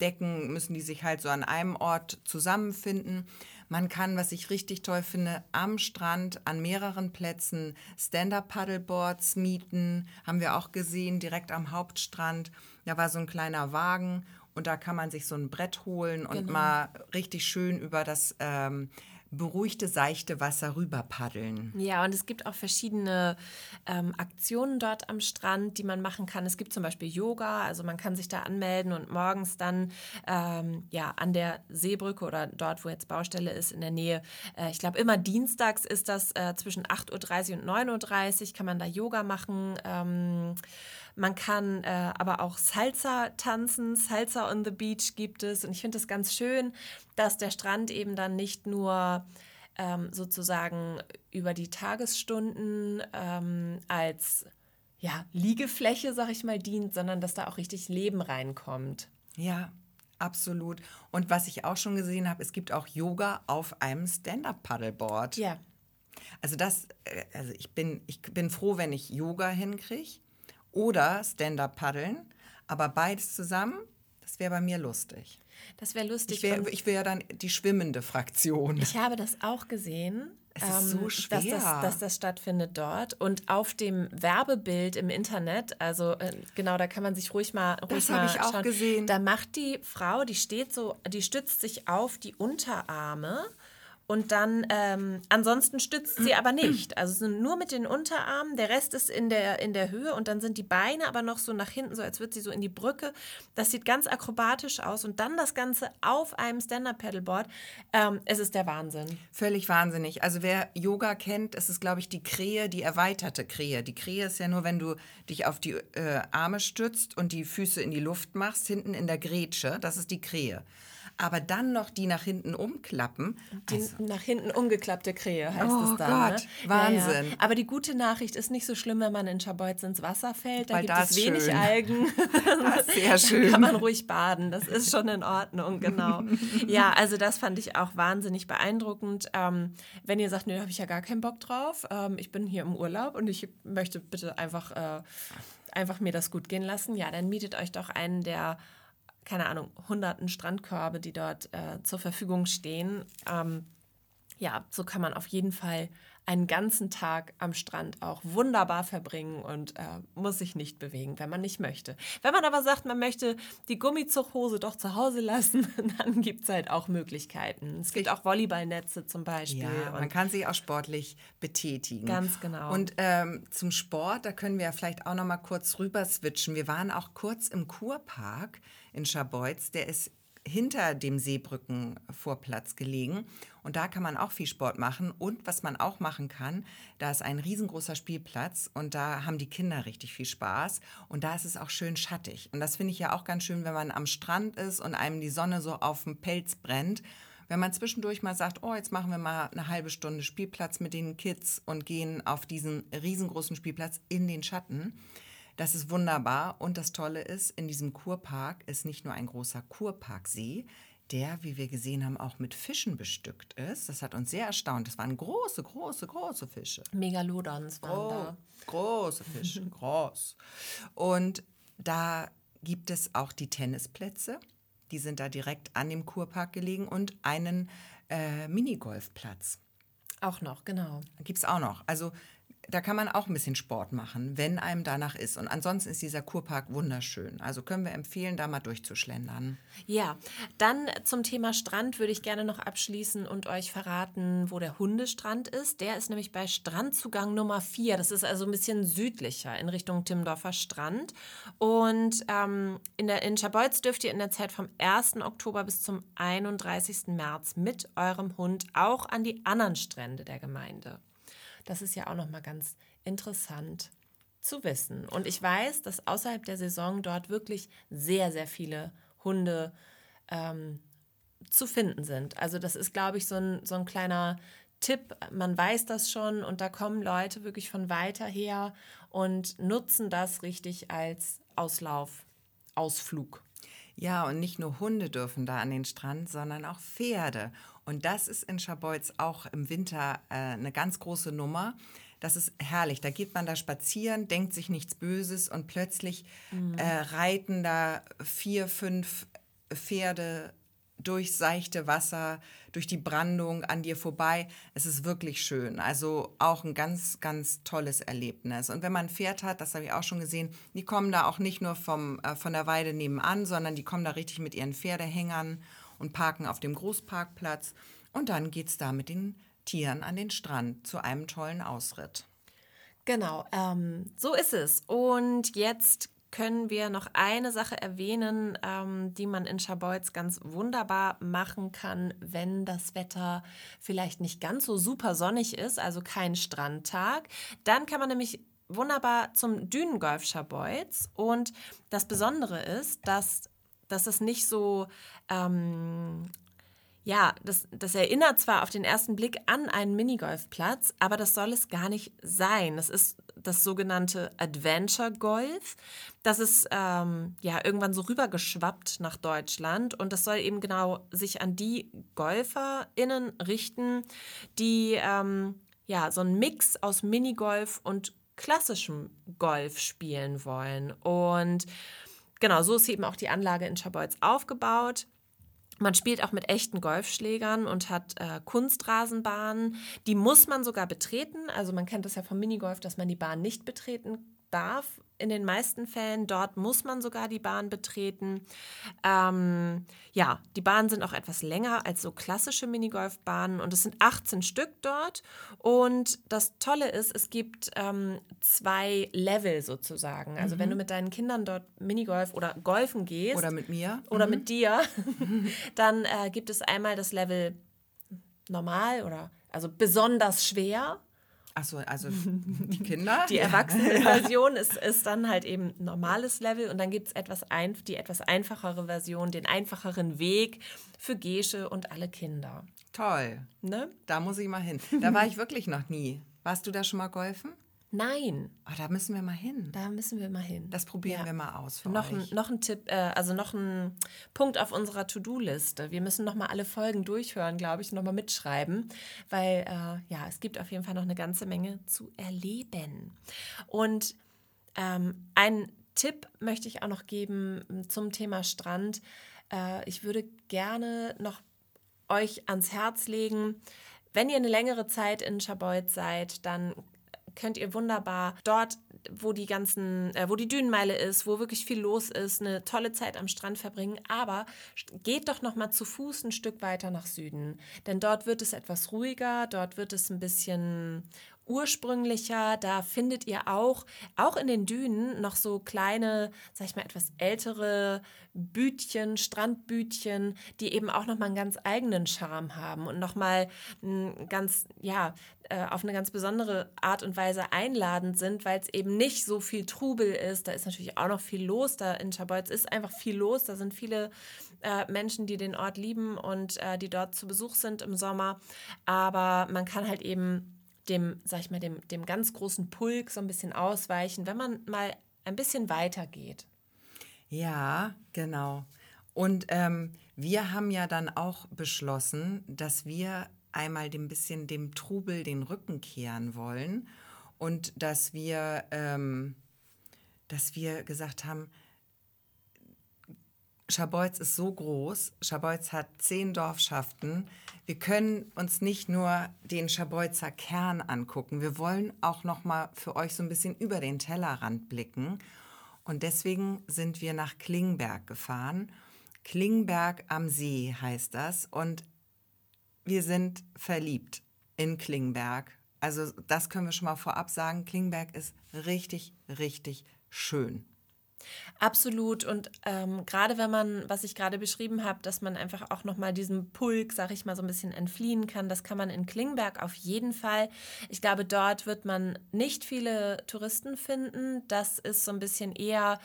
Speaker 2: verdecken, müssen die sich halt so an einem Ort zusammenfinden. Man kann, was ich richtig toll finde, am Strand an mehreren Plätzen Stand-Up-Paddleboards mieten. Haben wir auch gesehen, direkt am Hauptstrand. Da war so ein kleiner Wagen und da kann man sich so ein Brett holen und
Speaker 3: Genau.
Speaker 2: mal richtig schön über das ähm, beruhigte, seichte Wasser rüber paddeln.
Speaker 3: Ja, und es gibt auch verschiedene ähm, Aktionen dort am Strand, die man machen kann. Es gibt zum Beispiel Yoga, also man kann sich da anmelden und morgens dann ähm, ja an der Seebrücke oder dort, wo jetzt Baustelle ist, in der Nähe. Äh, ich glaube, immer dienstags ist das äh, zwischen 8.30 Uhr und 9.30 Uhr, kann man da Yoga machen. Ähm, man kann äh, aber auch Salsa tanzen. Salsa on the Beach gibt es. Und ich finde es ganz schön, dass der Strand eben dann nicht nur ähm, sozusagen über die Tagesstunden ähm, als ja, Liegefläche, sag ich mal, dient, sondern dass da auch richtig Leben reinkommt.
Speaker 2: Ja, absolut. Und was ich auch schon gesehen habe, es gibt auch Yoga auf einem Stand-Up-Paddleboard.
Speaker 3: Ja.
Speaker 2: Also das, äh, also ich bin, ich bin froh, wenn ich Yoga hinkriege oder Stand-Up-Paddeln, aber beides zusammen, das wäre bei mir lustig.
Speaker 3: Das wäre lustig.
Speaker 2: Ich wäre ich wär ja dann die schwimmende Fraktion.
Speaker 3: Ich habe das auch gesehen. ähm,
Speaker 2: Es ist so
Speaker 3: Dass
Speaker 2: schwer.
Speaker 3: das, dass das stattfindet dort. Und auf dem Werbebild im Internet, also äh, genau, da kann man sich ruhig mal ruhig
Speaker 2: Das habe ich auch
Speaker 3: schauen.
Speaker 2: gesehen.
Speaker 3: Da macht die Frau, die steht so, die stützt sich auf die Unterarme. Und dann, ähm, ansonsten stützt sie aber nicht. Also nur mit den Unterarmen, der Rest ist in der, in der Höhe und dann sind die Beine aber noch so nach hinten, so als würde sie so in die Brücke. Das sieht ganz akrobatisch aus und dann das Ganze auf einem Stand-Up-Paddleboard. Ähm, es ist der Wahnsinn.
Speaker 2: Völlig wahnsinnig. Also wer Yoga kennt, es ist, glaube ich, die Krähe, die erweiterte Krähe. Die Krähe ist ja nur, wenn du dich auf die äh, Arme stützt und die Füße in die Luft machst, hinten in der Grätsche. Das ist die Krähe. Aber dann noch die nach hinten umklappen.
Speaker 3: Die
Speaker 2: Also,
Speaker 3: nach hinten umgeklappte Krähe heißt
Speaker 2: Oh
Speaker 3: es dann.
Speaker 2: Gott,
Speaker 3: ne? Ja,
Speaker 2: Wahnsinn.
Speaker 3: Ja. Aber die gute Nachricht ist nicht so schlimm, wenn man in Schabolz ins Wasser fällt. Da
Speaker 2: Weil
Speaker 3: gibt
Speaker 2: da
Speaker 3: es wenig
Speaker 2: schön.
Speaker 3: Algen.
Speaker 2: das ist sehr
Speaker 3: Da
Speaker 2: schön.
Speaker 3: kann man ruhig baden. Das ist schon in Ordnung, genau. ja, also das fand ich auch wahnsinnig beeindruckend. Ähm, wenn ihr sagt, nee, da habe ich ja gar keinen Bock drauf. Ähm, ich bin hier im Urlaub und ich möchte bitte einfach, äh, einfach mir das gut gehen lassen. Ja, dann mietet euch doch einen der keine Ahnung, hunderten Strandkörbe, die dort äh, zur Verfügung stehen. Ähm, ja, so kann man auf jeden Fall einen ganzen Tag am Strand auch wunderbar verbringen und äh, muss sich nicht bewegen, wenn man nicht möchte. Wenn man aber sagt, man möchte die Gummizuchthose doch zu Hause lassen, dann gibt es halt auch Möglichkeiten. Es gibt auch Volleyballnetze zum Beispiel.
Speaker 2: Ja, man
Speaker 3: und
Speaker 2: kann sich auch sportlich betätigen.
Speaker 3: Ganz genau.
Speaker 2: Und ähm, zum Sport, da können wir ja vielleicht auch noch mal kurz rüber switchen. Wir waren auch kurz im Kurpark in Scharbeutz. Der ist hinter dem Seebrückenvorplatz gelegen. Und da kann man auch viel Sport machen. Und was man auch machen kann, da ist ein riesengroßer Spielplatz und da haben die Kinder richtig viel Spaß. Und da ist es auch schön schattig. Und das finde ich ja auch ganz schön, wenn man am Strand ist und einem die Sonne so auf dem Pelz brennt. Wenn man zwischendurch mal sagt, oh, jetzt machen wir mal eine halbe Stunde Spielplatz mit den Kids und gehen auf diesen riesengroßen Spielplatz in den Schatten, das ist wunderbar. Und das Tolle ist, in diesem Kurpark ist nicht nur ein großer Kurparksee, der, wie wir gesehen haben, auch mit Fischen bestückt ist. Das hat uns sehr erstaunt. Das waren große, große, große Fische.
Speaker 3: Megalodons waren
Speaker 2: Oh,
Speaker 3: da.
Speaker 2: große Fische, groß. Und da gibt es auch die Tennisplätze. Die sind da direkt an dem Kurpark gelegen und einen äh, Minigolfplatz.
Speaker 3: Auch noch, genau.
Speaker 2: Gibt es auch noch. Also da kann man auch ein bisschen Sport machen, wenn einem danach ist. Und ansonsten ist dieser Kurpark wunderschön. Also können wir empfehlen, da mal durchzuschlendern.
Speaker 3: Ja, dann zum Thema Strand würde ich gerne noch abschließen und euch verraten, wo der Hundestrand ist. Der ist nämlich bei Strandzugang Nummer 4. Das ist also ein bisschen südlicher in Richtung Timmendorfer Strand. Und ähm, in, der, in Schabolz dürft ihr in der Zeit vom 1. Oktober bis zum 31. März mit eurem Hund auch an die anderen Strände der Gemeinde. Das ist ja auch noch mal ganz interessant zu wissen. Und ich weiß, dass außerhalb der Saison dort wirklich sehr, sehr viele Hunde ähm, zu finden sind. Also das ist, glaube ich, so ein, so ein kleiner Tipp. Man weiß das schon und da kommen Leute wirklich von weiter her und nutzen das richtig als Auslauf, Ausflug.
Speaker 2: Ja, und nicht nur Hunde dürfen da an den Strand, sondern auch Pferde. Und das ist in Schabolz auch im Winter äh, eine ganz große Nummer. Das ist herrlich. Da geht man da spazieren, denkt sich nichts Böses und plötzlich mhm. äh, reiten da vier, fünf Pferde durch seichte Wasser, durch die Brandung an dir vorbei. Es ist wirklich schön. Also auch ein ganz, ganz tolles Erlebnis. Und wenn man ein Pferd hat, das habe ich auch schon gesehen, die kommen da auch nicht nur vom, äh, von der Weide nebenan, sondern die kommen da richtig mit ihren Pferdehängern und parken auf dem Großparkplatz. Und dann geht es da mit den Tieren an den Strand zu einem tollen Ausritt.
Speaker 3: Genau, ähm, so ist es. Und jetzt können wir noch eine Sache erwähnen, ähm, die man in Schabolz ganz wunderbar machen kann, wenn das Wetter vielleicht nicht ganz so super sonnig ist, also kein Strandtag. Dann kann man nämlich wunderbar zum Dünengolf Schabolz. Und das Besondere ist, dass dass es nicht so, ähm, ja, das, das erinnert zwar auf den ersten Blick an einen Minigolfplatz, aber das soll es gar nicht sein. Das ist das sogenannte Adventure Golf. Das ist ähm, ja irgendwann so rübergeschwappt nach Deutschland und das soll eben genau sich an die GolferInnen richten, die ähm, ja so einen Mix aus Minigolf und klassischem Golf spielen wollen. Und genau, so ist eben auch die Anlage in Schabolz aufgebaut. Man spielt auch mit echten Golfschlägern und hat äh, Kunstrasenbahnen. Die muss man sogar betreten. Also man kennt das ja vom Minigolf, dass man die Bahn nicht betreten darf in den meisten Fällen. Dort muss man sogar die Bahn betreten. Ähm, ja, die Bahnen sind auch etwas länger als so klassische Minigolfbahnen und es sind 18 Stück dort. Und das Tolle ist, es gibt ähm, zwei Level sozusagen. Also mhm. wenn du mit deinen Kindern dort Minigolf oder Golfen gehst.
Speaker 2: Oder mit mir.
Speaker 3: Oder mhm. mit dir, dann äh, gibt es einmal das Level normal oder also besonders schwer
Speaker 2: Achso, also die Kinder?
Speaker 3: Die Erwachsenenversion ist, ist dann halt eben normales Level und dann gibt es etwas ein, die etwas einfachere Version, den einfacheren Weg für Gesche und alle Kinder.
Speaker 2: Toll. Ne? Da muss ich mal hin. Da war ich wirklich noch nie. Warst du da schon mal golfen?
Speaker 3: Nein.
Speaker 2: Oh, da müssen wir mal hin.
Speaker 3: Da müssen wir mal hin.
Speaker 2: Das probieren ja. wir mal aus.
Speaker 3: Noch,
Speaker 2: euch.
Speaker 3: Ein, noch ein Tipp, äh, also noch ein Punkt auf unserer To-Do-Liste. Wir müssen noch mal alle Folgen durchhören, glaube ich, noch mal mitschreiben, weil äh, ja, es gibt auf jeden Fall noch eine ganze Menge zu erleben. Und ähm, ein Tipp möchte ich auch noch geben zum Thema Strand. Äh, ich würde gerne noch euch ans Herz legen, wenn ihr eine längere Zeit in Schabolz seid, dann könnt ihr wunderbar dort, wo die ganzen, äh, wo die Dünenmeile ist, wo wirklich viel los ist, eine tolle Zeit am Strand verbringen. Aber geht doch noch mal zu Fuß ein Stück weiter nach Süden, denn dort wird es etwas ruhiger, dort wird es ein bisschen ursprünglicher. Da findet ihr auch, auch in den Dünen, noch so kleine, sag ich mal, etwas ältere Bütchen, Strandbütchen, die eben auch nochmal einen ganz eigenen Charme haben und nochmal ganz, ja, äh, auf eine ganz besondere Art und Weise einladend sind, weil es eben nicht so viel Trubel ist. Da ist natürlich auch noch viel los. Da in Schabolz ist einfach viel los. Da sind viele äh, Menschen, die den Ort lieben und äh, die dort zu Besuch sind im Sommer. Aber man kann halt eben dem, sag ich mal, dem, dem ganz großen Pulk so ein bisschen ausweichen, wenn man mal ein bisschen weiter geht.
Speaker 2: Ja, genau. Und ähm, wir haben ja dann auch beschlossen, dass wir einmal ein bisschen dem Trubel den Rücken kehren wollen und dass wir, ähm, dass wir gesagt haben, Scharbeutz ist so groß. Scharbeutz hat zehn Dorfschaften. Wir können uns nicht nur den Scharbeutzer Kern angucken. Wir wollen auch noch mal für euch so ein bisschen über den Tellerrand blicken. Und deswegen sind wir nach Klingberg gefahren. Klingberg am See heißt das. Und wir sind verliebt in Klingberg. Also das können wir schon mal vorab sagen. Klingberg ist richtig, richtig schön.
Speaker 3: Absolut. Und ähm, gerade wenn man, was ich gerade beschrieben habe, dass man einfach auch nochmal diesem Pulk, sag ich mal, so ein bisschen entfliehen kann, das kann man in Klingberg auf jeden Fall. Ich glaube, dort wird man nicht viele Touristen finden. Das ist so ein bisschen eher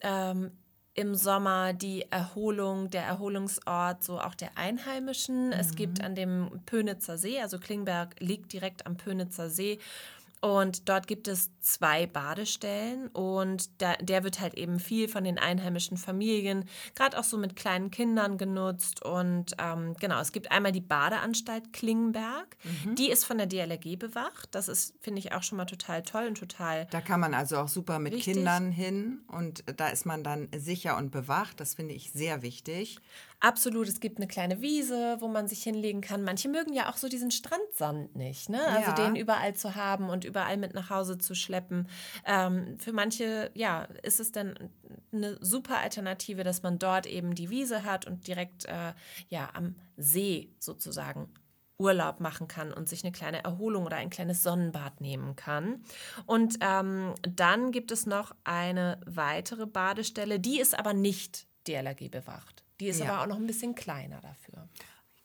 Speaker 3: ähm, im Sommer die Erholung, der Erholungsort so auch der Einheimischen. Mhm. Es gibt an dem Pönitzer See, also Klingberg liegt direkt am Pönitzer See und dort gibt es zwei Badestellen und da, der wird halt eben viel von den einheimischen Familien, gerade auch so mit kleinen Kindern genutzt. Und ähm, genau, es gibt einmal die Badeanstalt Klingenberg, mhm. die ist von der DLRG bewacht. Das ist, finde ich, auch schon mal total toll und total.
Speaker 2: Da kann man also auch super mit wichtig. Kindern hin und da ist man dann sicher und bewacht. Das finde ich sehr wichtig.
Speaker 3: Absolut, es gibt eine kleine Wiese, wo man sich hinlegen kann. Manche mögen ja auch so diesen Strandsand nicht, ne? Also ja. den überall zu haben und überall mit nach Hause zu schleppen. Ähm, für manche, ja, ist es dann eine super Alternative, dass man dort eben die Wiese hat und direkt äh, ja am See sozusagen Urlaub machen kann und sich eine kleine Erholung oder ein kleines Sonnenbad nehmen kann. Und ähm, dann gibt es noch eine weitere Badestelle, die ist aber nicht DLRG bewacht. Die ist ja. aber auch noch ein bisschen kleiner dafür.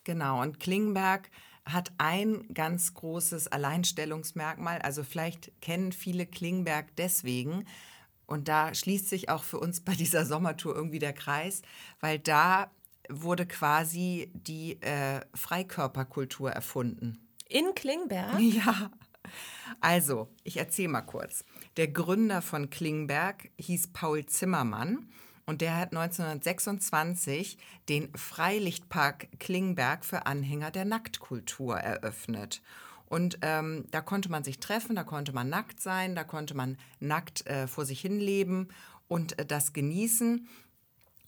Speaker 2: Genau, und Klingenberg hat ein ganz großes Alleinstellungsmerkmal. Also vielleicht kennen viele Klingenberg deswegen. Und da schließt sich auch für uns bei dieser Sommertour irgendwie der Kreis, weil da wurde quasi die äh, Freikörperkultur erfunden.
Speaker 3: In Klingberg?
Speaker 2: Ja. Also, ich erzähle mal kurz. Der Gründer von Klingberg hieß Paul Zimmermann und der hat 1926 den Freilichtpark Klingberg für Anhänger der Nacktkultur eröffnet. Und ähm, da konnte man sich treffen, da konnte man nackt sein, da konnte man nackt äh, vor sich hin leben und äh, das genießen.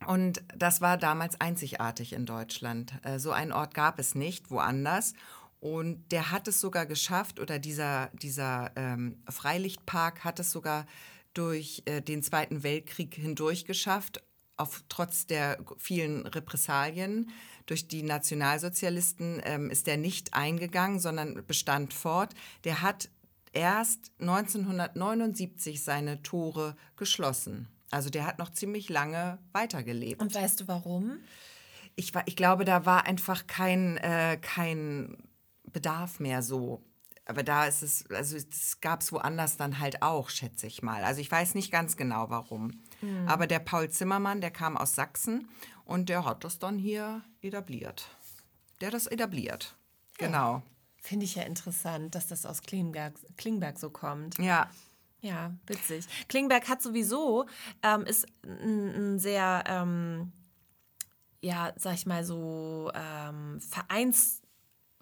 Speaker 2: Und das war damals einzigartig in Deutschland. Äh, so einen Ort gab es nicht woanders. Und der hat es sogar geschafft, oder dieser, dieser ähm, Freilichtpark hat es sogar durch äh, den Zweiten Weltkrieg hindurch geschafft, auf, trotz der vielen Repressalien durch die Nationalsozialisten ähm, ist der nicht eingegangen, sondern bestand fort. Der hat erst 1979 seine Tore geschlossen. Also der hat noch ziemlich lange weitergelebt.
Speaker 3: Und weißt du warum?
Speaker 2: Ich, ich glaube, da war einfach kein, äh, kein Bedarf mehr so aber da ist es, also es gab es woanders dann halt auch, schätze ich mal. Also ich weiß nicht ganz genau warum. Mhm. Aber der Paul Zimmermann, der kam aus Sachsen und der hat das dann hier etabliert. Der hat das etabliert. Ja. Genau.
Speaker 3: Finde ich ja interessant, dass das aus Klingberg, Klingberg so kommt.
Speaker 2: Ja.
Speaker 3: Ja, witzig. Klingberg hat sowieso, ähm, ist ein, sehr, ähm, ja, sag ich mal so, ähm, Vereins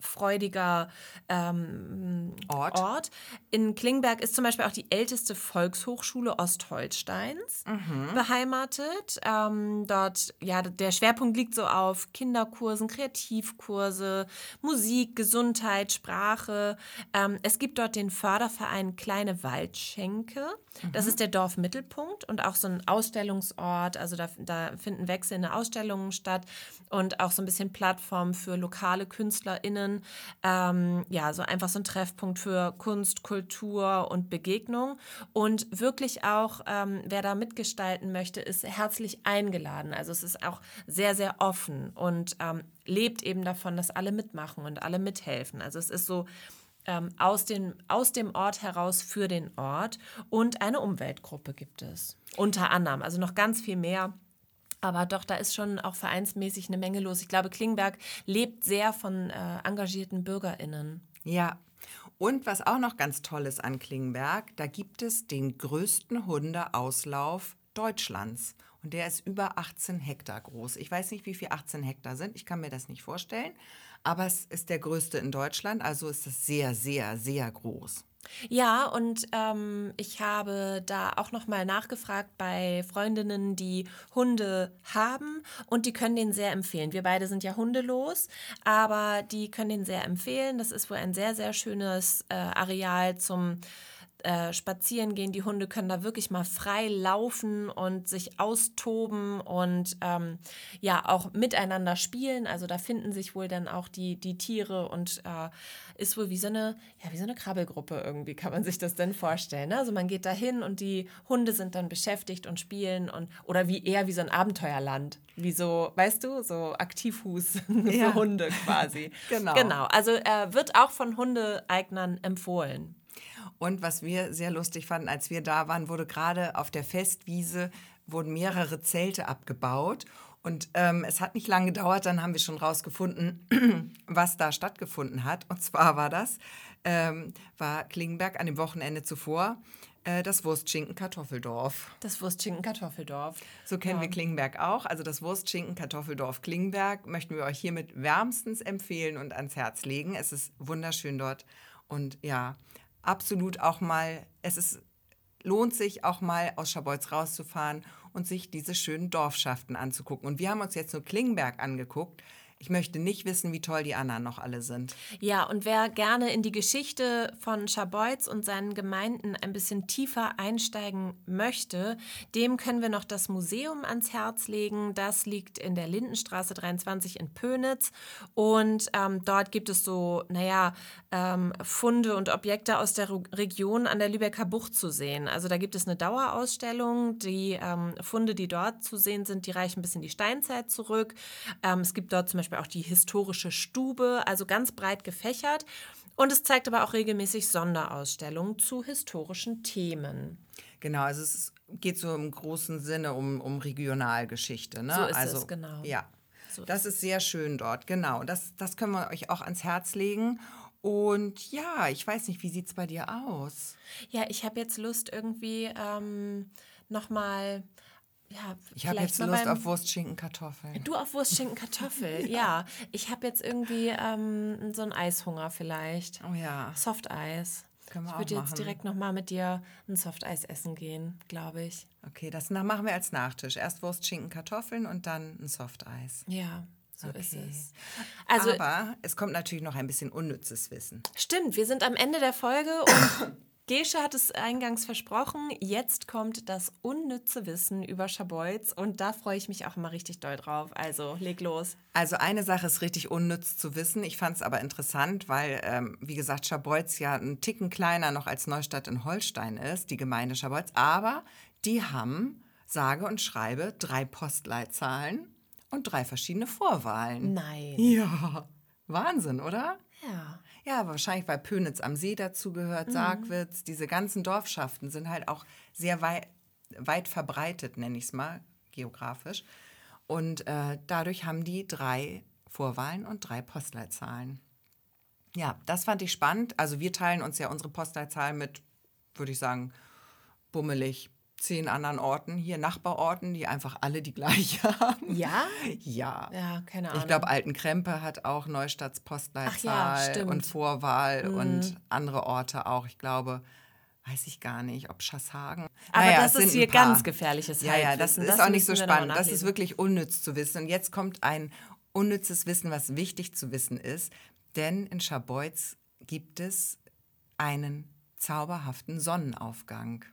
Speaker 3: freudiger ähm, Ort. Ort. In Klingberg ist zum Beispiel auch die älteste Volkshochschule Ostholsteins mhm. beheimatet. Ähm, dort, ja, der Schwerpunkt liegt so auf Kinderkursen, Kreativkurse, Musik, Gesundheit, Sprache. Ähm, es gibt dort den Förderverein Kleine Waldschenke. Mhm. Das ist der Dorfmittelpunkt und auch so ein Ausstellungsort. Also da, da finden wechselnde Ausstellungen statt und auch so ein bisschen Plattform für lokale KünstlerInnen. Ähm, ja, so einfach so ein Treffpunkt für Kunst, Kultur und Begegnung. Und wirklich auch, ähm, wer da mitgestalten möchte, ist herzlich eingeladen. Also es ist auch sehr, sehr offen und ähm, lebt eben davon, dass alle mitmachen und alle mithelfen. Also es ist so ähm, aus, den, aus dem Ort heraus für den Ort. Und eine Umweltgruppe gibt es. Unter anderem, also noch ganz viel mehr. Aber doch, da ist schon auch vereinsmäßig eine Menge los. Ich glaube, Klingberg lebt sehr von äh, engagierten BürgerInnen.
Speaker 2: Ja. Und was auch noch ganz toll ist an Klingberg, da gibt es den größten Hundeauslauf Deutschlands. Und der ist über 18 Hektar groß. Ich weiß nicht, wie viel 18 Hektar sind. Ich kann mir das nicht vorstellen. Aber es ist der größte in Deutschland, also ist es sehr, sehr, sehr groß.
Speaker 3: Ja, und ähm, ich habe da auch nochmal nachgefragt bei Freundinnen, die Hunde haben und die können den sehr empfehlen. Wir beide sind ja hundelos, aber die können den sehr empfehlen. Das ist wohl ein sehr, sehr schönes äh, Areal zum äh, spazieren gehen. Die Hunde können da wirklich mal frei laufen und sich austoben und ähm, ja auch miteinander spielen. Also da finden sich wohl dann auch die, die Tiere und äh, ist wohl wie so eine, ja, wie so eine Krabbelgruppe irgendwie, kann man sich das denn vorstellen. Ne? Also man geht da hin und die Hunde sind dann beschäftigt und spielen und oder wie eher wie so ein Abenteuerland. Wie so, weißt du, so Aktivhus
Speaker 2: Ja.
Speaker 3: für Hunde quasi.
Speaker 2: Genau.
Speaker 3: Genau. Also äh, wird auch von Hundeeignern empfohlen.
Speaker 2: Und was wir sehr lustig fanden, als wir da waren, wurde gerade auf der Festwiese wurden mehrere Zelte abgebaut. Und ähm, es hat nicht lange gedauert, dann haben wir schon rausgefunden, was da stattgefunden hat. Und zwar war das, ähm, war Klingenberg an dem Wochenende zuvor äh, das Wurstschinken-Kartoffeldorf.
Speaker 3: Das Wurstschinken-Kartoffeldorf.
Speaker 2: So kennen wir Klingenberg auch. Also das Wurstschinken-Kartoffeldorf Klingenberg möchten wir euch hiermit wärmstens empfehlen und ans Herz legen. Es ist wunderschön dort. Und ja, absolut auch mal, es ist, lohnt sich auch mal aus Schabolz rauszufahren und sich diese schönen Dorfschaften anzugucken. Und wir haben uns jetzt nur Klingenberg angeguckt. Ich möchte nicht wissen, wie toll die anderen noch alle sind.
Speaker 3: Ja, und wer gerne in die Geschichte von Scharbeutz und seinen Gemeinden ein bisschen tiefer einsteigen möchte, dem können wir noch das Museum ans Herz legen. Das liegt in der Lindenstraße 23 in Pönitz. Und ähm, dort gibt es so, naja, ähm, Funde und Objekte aus der Region an der Lübecker Bucht zu sehen. Also da gibt es eine Dauerausstellung. Die ähm, Funde, die dort zu sehen sind, die reichen bis in die Steinzeit zurück. Ähm, es gibt dort zum Beispiel auch die historische Stube, also ganz breit gefächert. Und es zeigt aber auch regelmäßig Sonderausstellungen zu historischen Themen.
Speaker 2: Genau, also es geht so im großen Sinne um, um Regionalgeschichte. Ne?
Speaker 3: So ist
Speaker 2: also,
Speaker 3: es, genau.
Speaker 2: Ja,
Speaker 3: So
Speaker 2: das ist sehr schön dort, genau. Das, das können wir euch auch ans Herz legen. Und ja, ich weiß nicht, wie sieht es bei dir aus?
Speaker 3: Ja, ich habe jetzt Lust irgendwie ähm, nochmal, ja,
Speaker 2: Ich habe jetzt Lust
Speaker 3: beim-
Speaker 2: auf Wurst, Schinken, Kartoffeln.
Speaker 3: Du auf Wurst, Schinken, Kartoffel, ja. Ich habe jetzt irgendwie ähm, so einen Eishunger vielleicht.
Speaker 2: Oh ja,
Speaker 3: Softeis.
Speaker 2: Können wir
Speaker 3: ich würde jetzt
Speaker 2: machen.
Speaker 3: direkt nochmal mit dir ein Softeis essen gehen, glaube ich.
Speaker 2: okay, das machen wir als Nachtisch. Erst Wurst, Schinken, Kartoffeln und dann ein Softeis.
Speaker 3: Ja, so ist
Speaker 2: Okay.
Speaker 3: es. Also
Speaker 2: Aber es kommt natürlich noch ein bisschen unnützes Wissen.
Speaker 3: stimmt, wir sind am Ende der Folge und Gesche hat es eingangs versprochen. Jetzt kommt das unnütze Wissen über Schabolz und da freue ich mich auch immer richtig doll drauf. Also leg los.
Speaker 2: Also eine Sache ist richtig unnütz zu wissen. Ich fand es aber interessant, weil, ähm, wie gesagt, Schabolz ja ein Ticken kleiner noch als Neustadt in Holstein ist, die Gemeinde Schabolz. Aber die haben, sage und schreibe, drei Postleitzahlen und drei verschiedene Vorwahlen.
Speaker 3: Nein.
Speaker 2: Ja, Wahnsinn, oder?
Speaker 3: Ja.
Speaker 2: Ja, wahrscheinlich, weil Pönitz am See dazugehört, Sargwitz, diese ganzen Dorfschaften sind halt auch sehr weit, weit verbreitet, nenne ich es mal, geografisch. Und äh, dadurch haben die drei Vorwahlen und drei Postleitzahlen. Ja, das fand ich spannend. Also wir teilen uns ja unsere Postleitzahl mit, würde ich sagen, bummelig zehn anderen Orten, hier Nachbarorten, die einfach alle die gleiche haben.
Speaker 3: Ja?
Speaker 2: Ja.
Speaker 3: Ja, keine Ahnung.
Speaker 2: Ich glaube, Altenkrempe hat auch Neustadts Postleitzahl
Speaker 3: stimmt.
Speaker 2: und Vorwahl und andere Orte auch. Ich glaube, weiß ich gar nicht, ob Schasshagen.
Speaker 3: Aber
Speaker 2: Naja,
Speaker 3: das ist hier ganz gefährliches
Speaker 2: Ja, ja, das
Speaker 3: Halbwissen.
Speaker 2: ist
Speaker 3: Das
Speaker 2: auch nicht so spannend. Das ist wirklich unnütz zu wissen. Und jetzt kommt ein unnützes Wissen, was wichtig zu wissen ist. Denn in Schabolz gibt es einen zauberhaften Sonnenaufgang.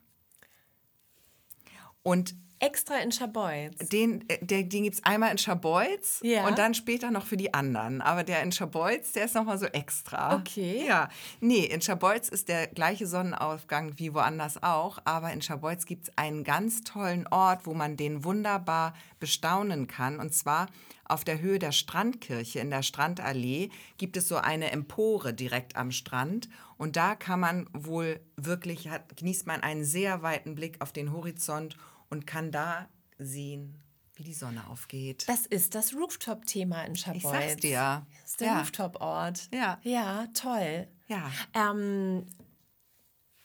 Speaker 2: Und
Speaker 3: Extra in Schabolz.
Speaker 2: den, äh, der, den gibt es einmal in Schabolz
Speaker 3: Ja.
Speaker 2: und dann später noch für die anderen. Aber der in Schabolz, der ist nochmal so extra.
Speaker 3: Okay.
Speaker 2: Ja. Nee, in Schabolz ist der gleiche Sonnenaufgang wie woanders auch. Aber in Schabolz gibt es einen ganz tollen Ort, wo man den wunderbar bestaunen kann. Und zwar auf der Höhe der Strandkirche in der Strandallee gibt es so eine Empore direkt am Strand. Und da kann man wohl wirklich, hat, genießt man einen sehr weiten Blick auf den Horizont und kann da sehen, wie die Sonne aufgeht.
Speaker 3: Das ist das Rooftop-Thema in Schabolz.
Speaker 2: Ich sag's dir.
Speaker 3: Das ist der
Speaker 2: Ja.
Speaker 3: Rooftop-Ort.
Speaker 2: Ja.
Speaker 3: Ja, toll.
Speaker 2: Ja,
Speaker 3: Ähm,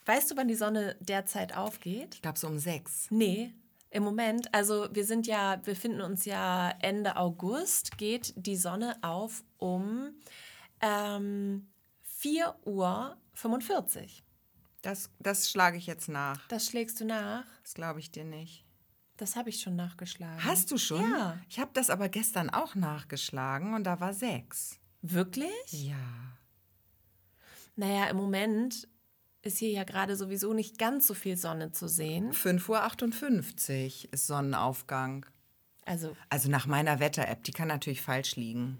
Speaker 3: weißt du, wann die Sonne derzeit aufgeht?
Speaker 2: ich glaube so um sechs.
Speaker 3: Nee, im Moment. Also wir sind ja, wir befinden uns ja Ende August, geht die Sonne auf um ähm, 4 Uhr 45.
Speaker 2: Das, das schlage ich jetzt nach.
Speaker 3: Das schlägst du nach?
Speaker 2: Das glaube ich dir nicht.
Speaker 3: Das habe ich schon nachgeschlagen.
Speaker 2: Hast du schon?
Speaker 3: Ja.
Speaker 2: Ich habe das aber gestern auch nachgeschlagen und da war sechs.
Speaker 3: Wirklich?
Speaker 2: Ja.
Speaker 3: Naja, im Moment ist hier ja gerade sowieso nicht ganz so viel Sonne zu sehen.
Speaker 2: 5.58 Uhr ist Sonnenaufgang.
Speaker 3: Also
Speaker 2: Also nach meiner Wetter-App, die kann natürlich falsch liegen.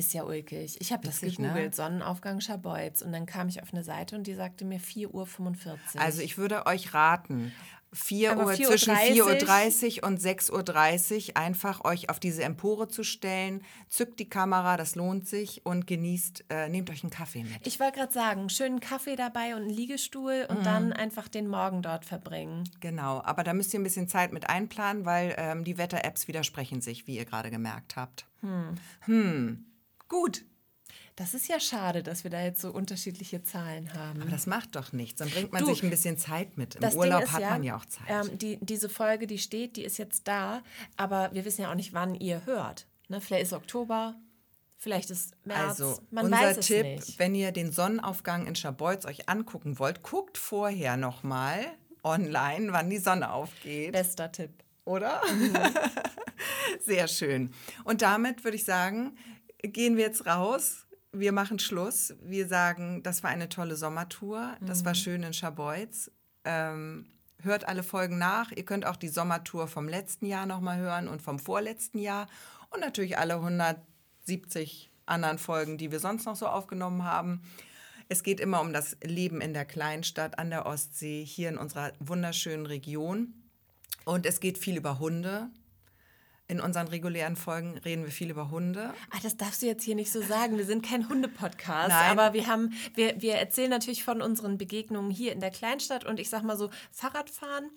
Speaker 3: Ist ja ulkig. Ich habe das
Speaker 2: Witzig, ne?
Speaker 3: gegoogelt, Sonnenaufgang Scharbeutz. Und dann kam ich auf eine Seite und die sagte mir 4.45 Uhr.
Speaker 2: Also ich würde euch raten, 4
Speaker 3: Aber
Speaker 2: Uhr,
Speaker 3: 4:30
Speaker 2: zwischen 4.30 Uhr und 6.30 Uhr einfach euch auf diese Empore zu stellen. Zückt die Kamera, das lohnt sich und genießt, äh, nehmt euch einen Kaffee mit.
Speaker 3: Ich wollte gerade sagen, schönen Kaffee dabei und einen Liegestuhl und dann einfach den Morgen dort verbringen.
Speaker 2: Genau, aber da müsst ihr ein bisschen Zeit mit einplanen, weil ähm, die Wetter-Apps widersprechen sich, wie ihr gerade gemerkt habt. Hm. Gut,
Speaker 3: Das ist ja schade, dass wir da jetzt so unterschiedliche Zahlen haben.
Speaker 2: aber das macht doch nichts. Dann bringt man
Speaker 3: Du,
Speaker 2: sich ein bisschen Zeit mit. Im Urlaub
Speaker 3: ist
Speaker 2: hat man ja auch Zeit.
Speaker 3: Ähm, die, diese Folge, die steht, die ist jetzt da, aber wir wissen ja auch nicht, wann ihr hört. Ne? Vielleicht ist Oktober, vielleicht ist März.
Speaker 2: Also,
Speaker 3: Man
Speaker 2: unser Tipp,
Speaker 3: nicht.
Speaker 2: wenn ihr den Sonnenaufgang in Scharbeutz euch angucken wollt, guckt vorher nochmal online, wann die Sonne aufgeht.
Speaker 3: Bester Tipp.
Speaker 2: Oder?
Speaker 3: Mhm.
Speaker 2: Sehr schön. Und damit würde ich sagen, gehen wir jetzt raus. Wir machen Schluss. Wir sagen, das war eine tolle Sommertour. Das
Speaker 3: Mhm.
Speaker 2: war schön in Scharbeutz. Ähm, hört alle Folgen nach. Ihr könnt auch die Sommertour vom letzten Jahr nochmal hören und vom vorletzten Jahr. Und natürlich alle 170 anderen Folgen, die wir sonst noch so aufgenommen haben. Es geht immer um das Leben in der Kleinstadt an der Ostsee, hier in unserer wunderschönen Region. Und es geht viel über Hunde. In unseren regulären Folgen reden wir viel über Hunde.
Speaker 3: Ah, das darfst du jetzt hier nicht so sagen. Wir sind kein Hunde-Podcast, aber wir haben, wir, wir erzählen natürlich von unseren Begegnungen hier in der Kleinstadt und ich sag mal so, Fahrradfahren,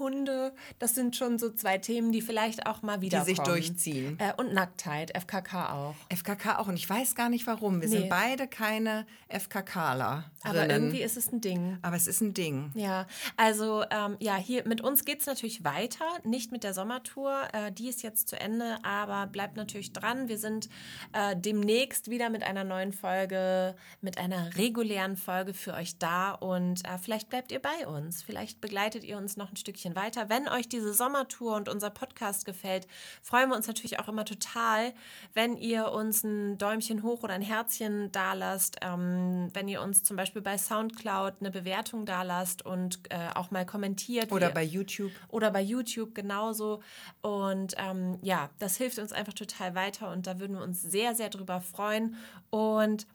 Speaker 3: Hunde, das sind schon so zwei Themen, die vielleicht auch mal wieder
Speaker 2: sich durchziehen.
Speaker 3: Äh, und Nacktheit, FKK auch.
Speaker 2: FKK auch. Und ich weiß gar nicht warum. Wir
Speaker 3: Nee.
Speaker 2: sind beide keine FKKler.
Speaker 3: Aber irgendwie ist es ein Ding.
Speaker 2: Aber es ist ein Ding.
Speaker 3: Ja, also ähm, ja, hier mit uns geht es natürlich weiter, nicht mit der Sommertour, äh, die ist jetzt zu Ende, aber bleibt natürlich dran. Wir sind äh, demnächst wieder mit einer neuen Folge, mit einer regulären Folge für euch da und äh, vielleicht bleibt ihr bei uns, vielleicht begleitet ihr uns noch ein Stückchen weiter. Wenn euch diese Sommertour und unser Podcast gefällt, freuen wir uns natürlich auch immer total, wenn ihr uns ein Däumchen hoch oder ein Herzchen da lasst, ähm, wenn ihr uns zum Beispiel bei Soundcloud eine Bewertung da lasst und äh, auch mal kommentiert.
Speaker 2: Oder
Speaker 3: wie-
Speaker 2: bei YouTube.
Speaker 3: oder bei YouTube genauso. Und ähm, ja, das hilft uns einfach total weiter und da würden wir uns sehr, sehr drüber freuen. Und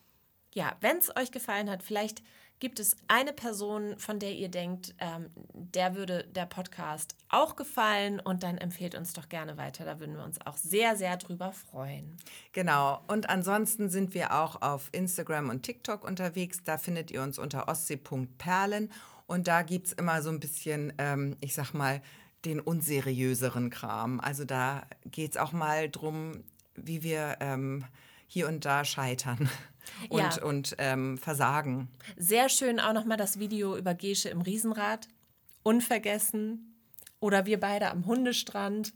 Speaker 3: ja, wenn es euch gefallen hat, vielleicht gibt es eine Person, von der ihr denkt, ähm, der würde der Podcast auch gefallen und dann empfehlt uns doch gerne weiter. Da würden wir uns auch sehr, sehr drüber freuen.
Speaker 2: Genau. Und ansonsten sind wir auch auf Instagram und TikTok unterwegs. Da findet ihr uns unter ostsee.perlen. Und da gibt es immer so ein bisschen, ähm, ich sag mal, den unseriöseren Kram. Also da geht es auch mal drum, wie wir ähm, hier und da scheitern und,
Speaker 3: Ja.
Speaker 2: und ähm, versagen.
Speaker 3: Sehr schön auch nochmal das Video über Gesche im Riesenrad. Unvergessen. Oder wir beide am Hundestrand.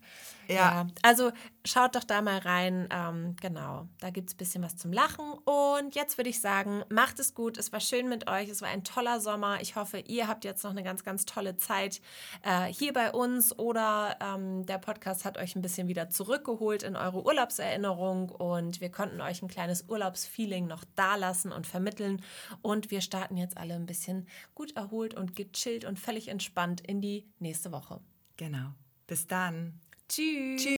Speaker 2: Ja.
Speaker 3: also schaut doch da mal rein. Ähm, genau, da gibt es ein bisschen was zum Lachen. Und jetzt würde ich sagen, macht es gut. Es war schön mit euch. Es war ein toller Sommer. Ich hoffe, ihr habt jetzt noch eine ganz, ganz tolle Zeit äh, hier bei uns. Oder ähm, der Podcast hat euch ein bisschen wieder zurückgeholt in eure Urlaubserinnerung. Und wir konnten euch ein kleines Urlaubsfeeling noch dalassen und vermitteln. Und wir starten jetzt alle ein bisschen gut erholt und gechillt und völlig entspannt in die nächste Woche.
Speaker 2: Genau. Bis dann.
Speaker 3: Tschüss.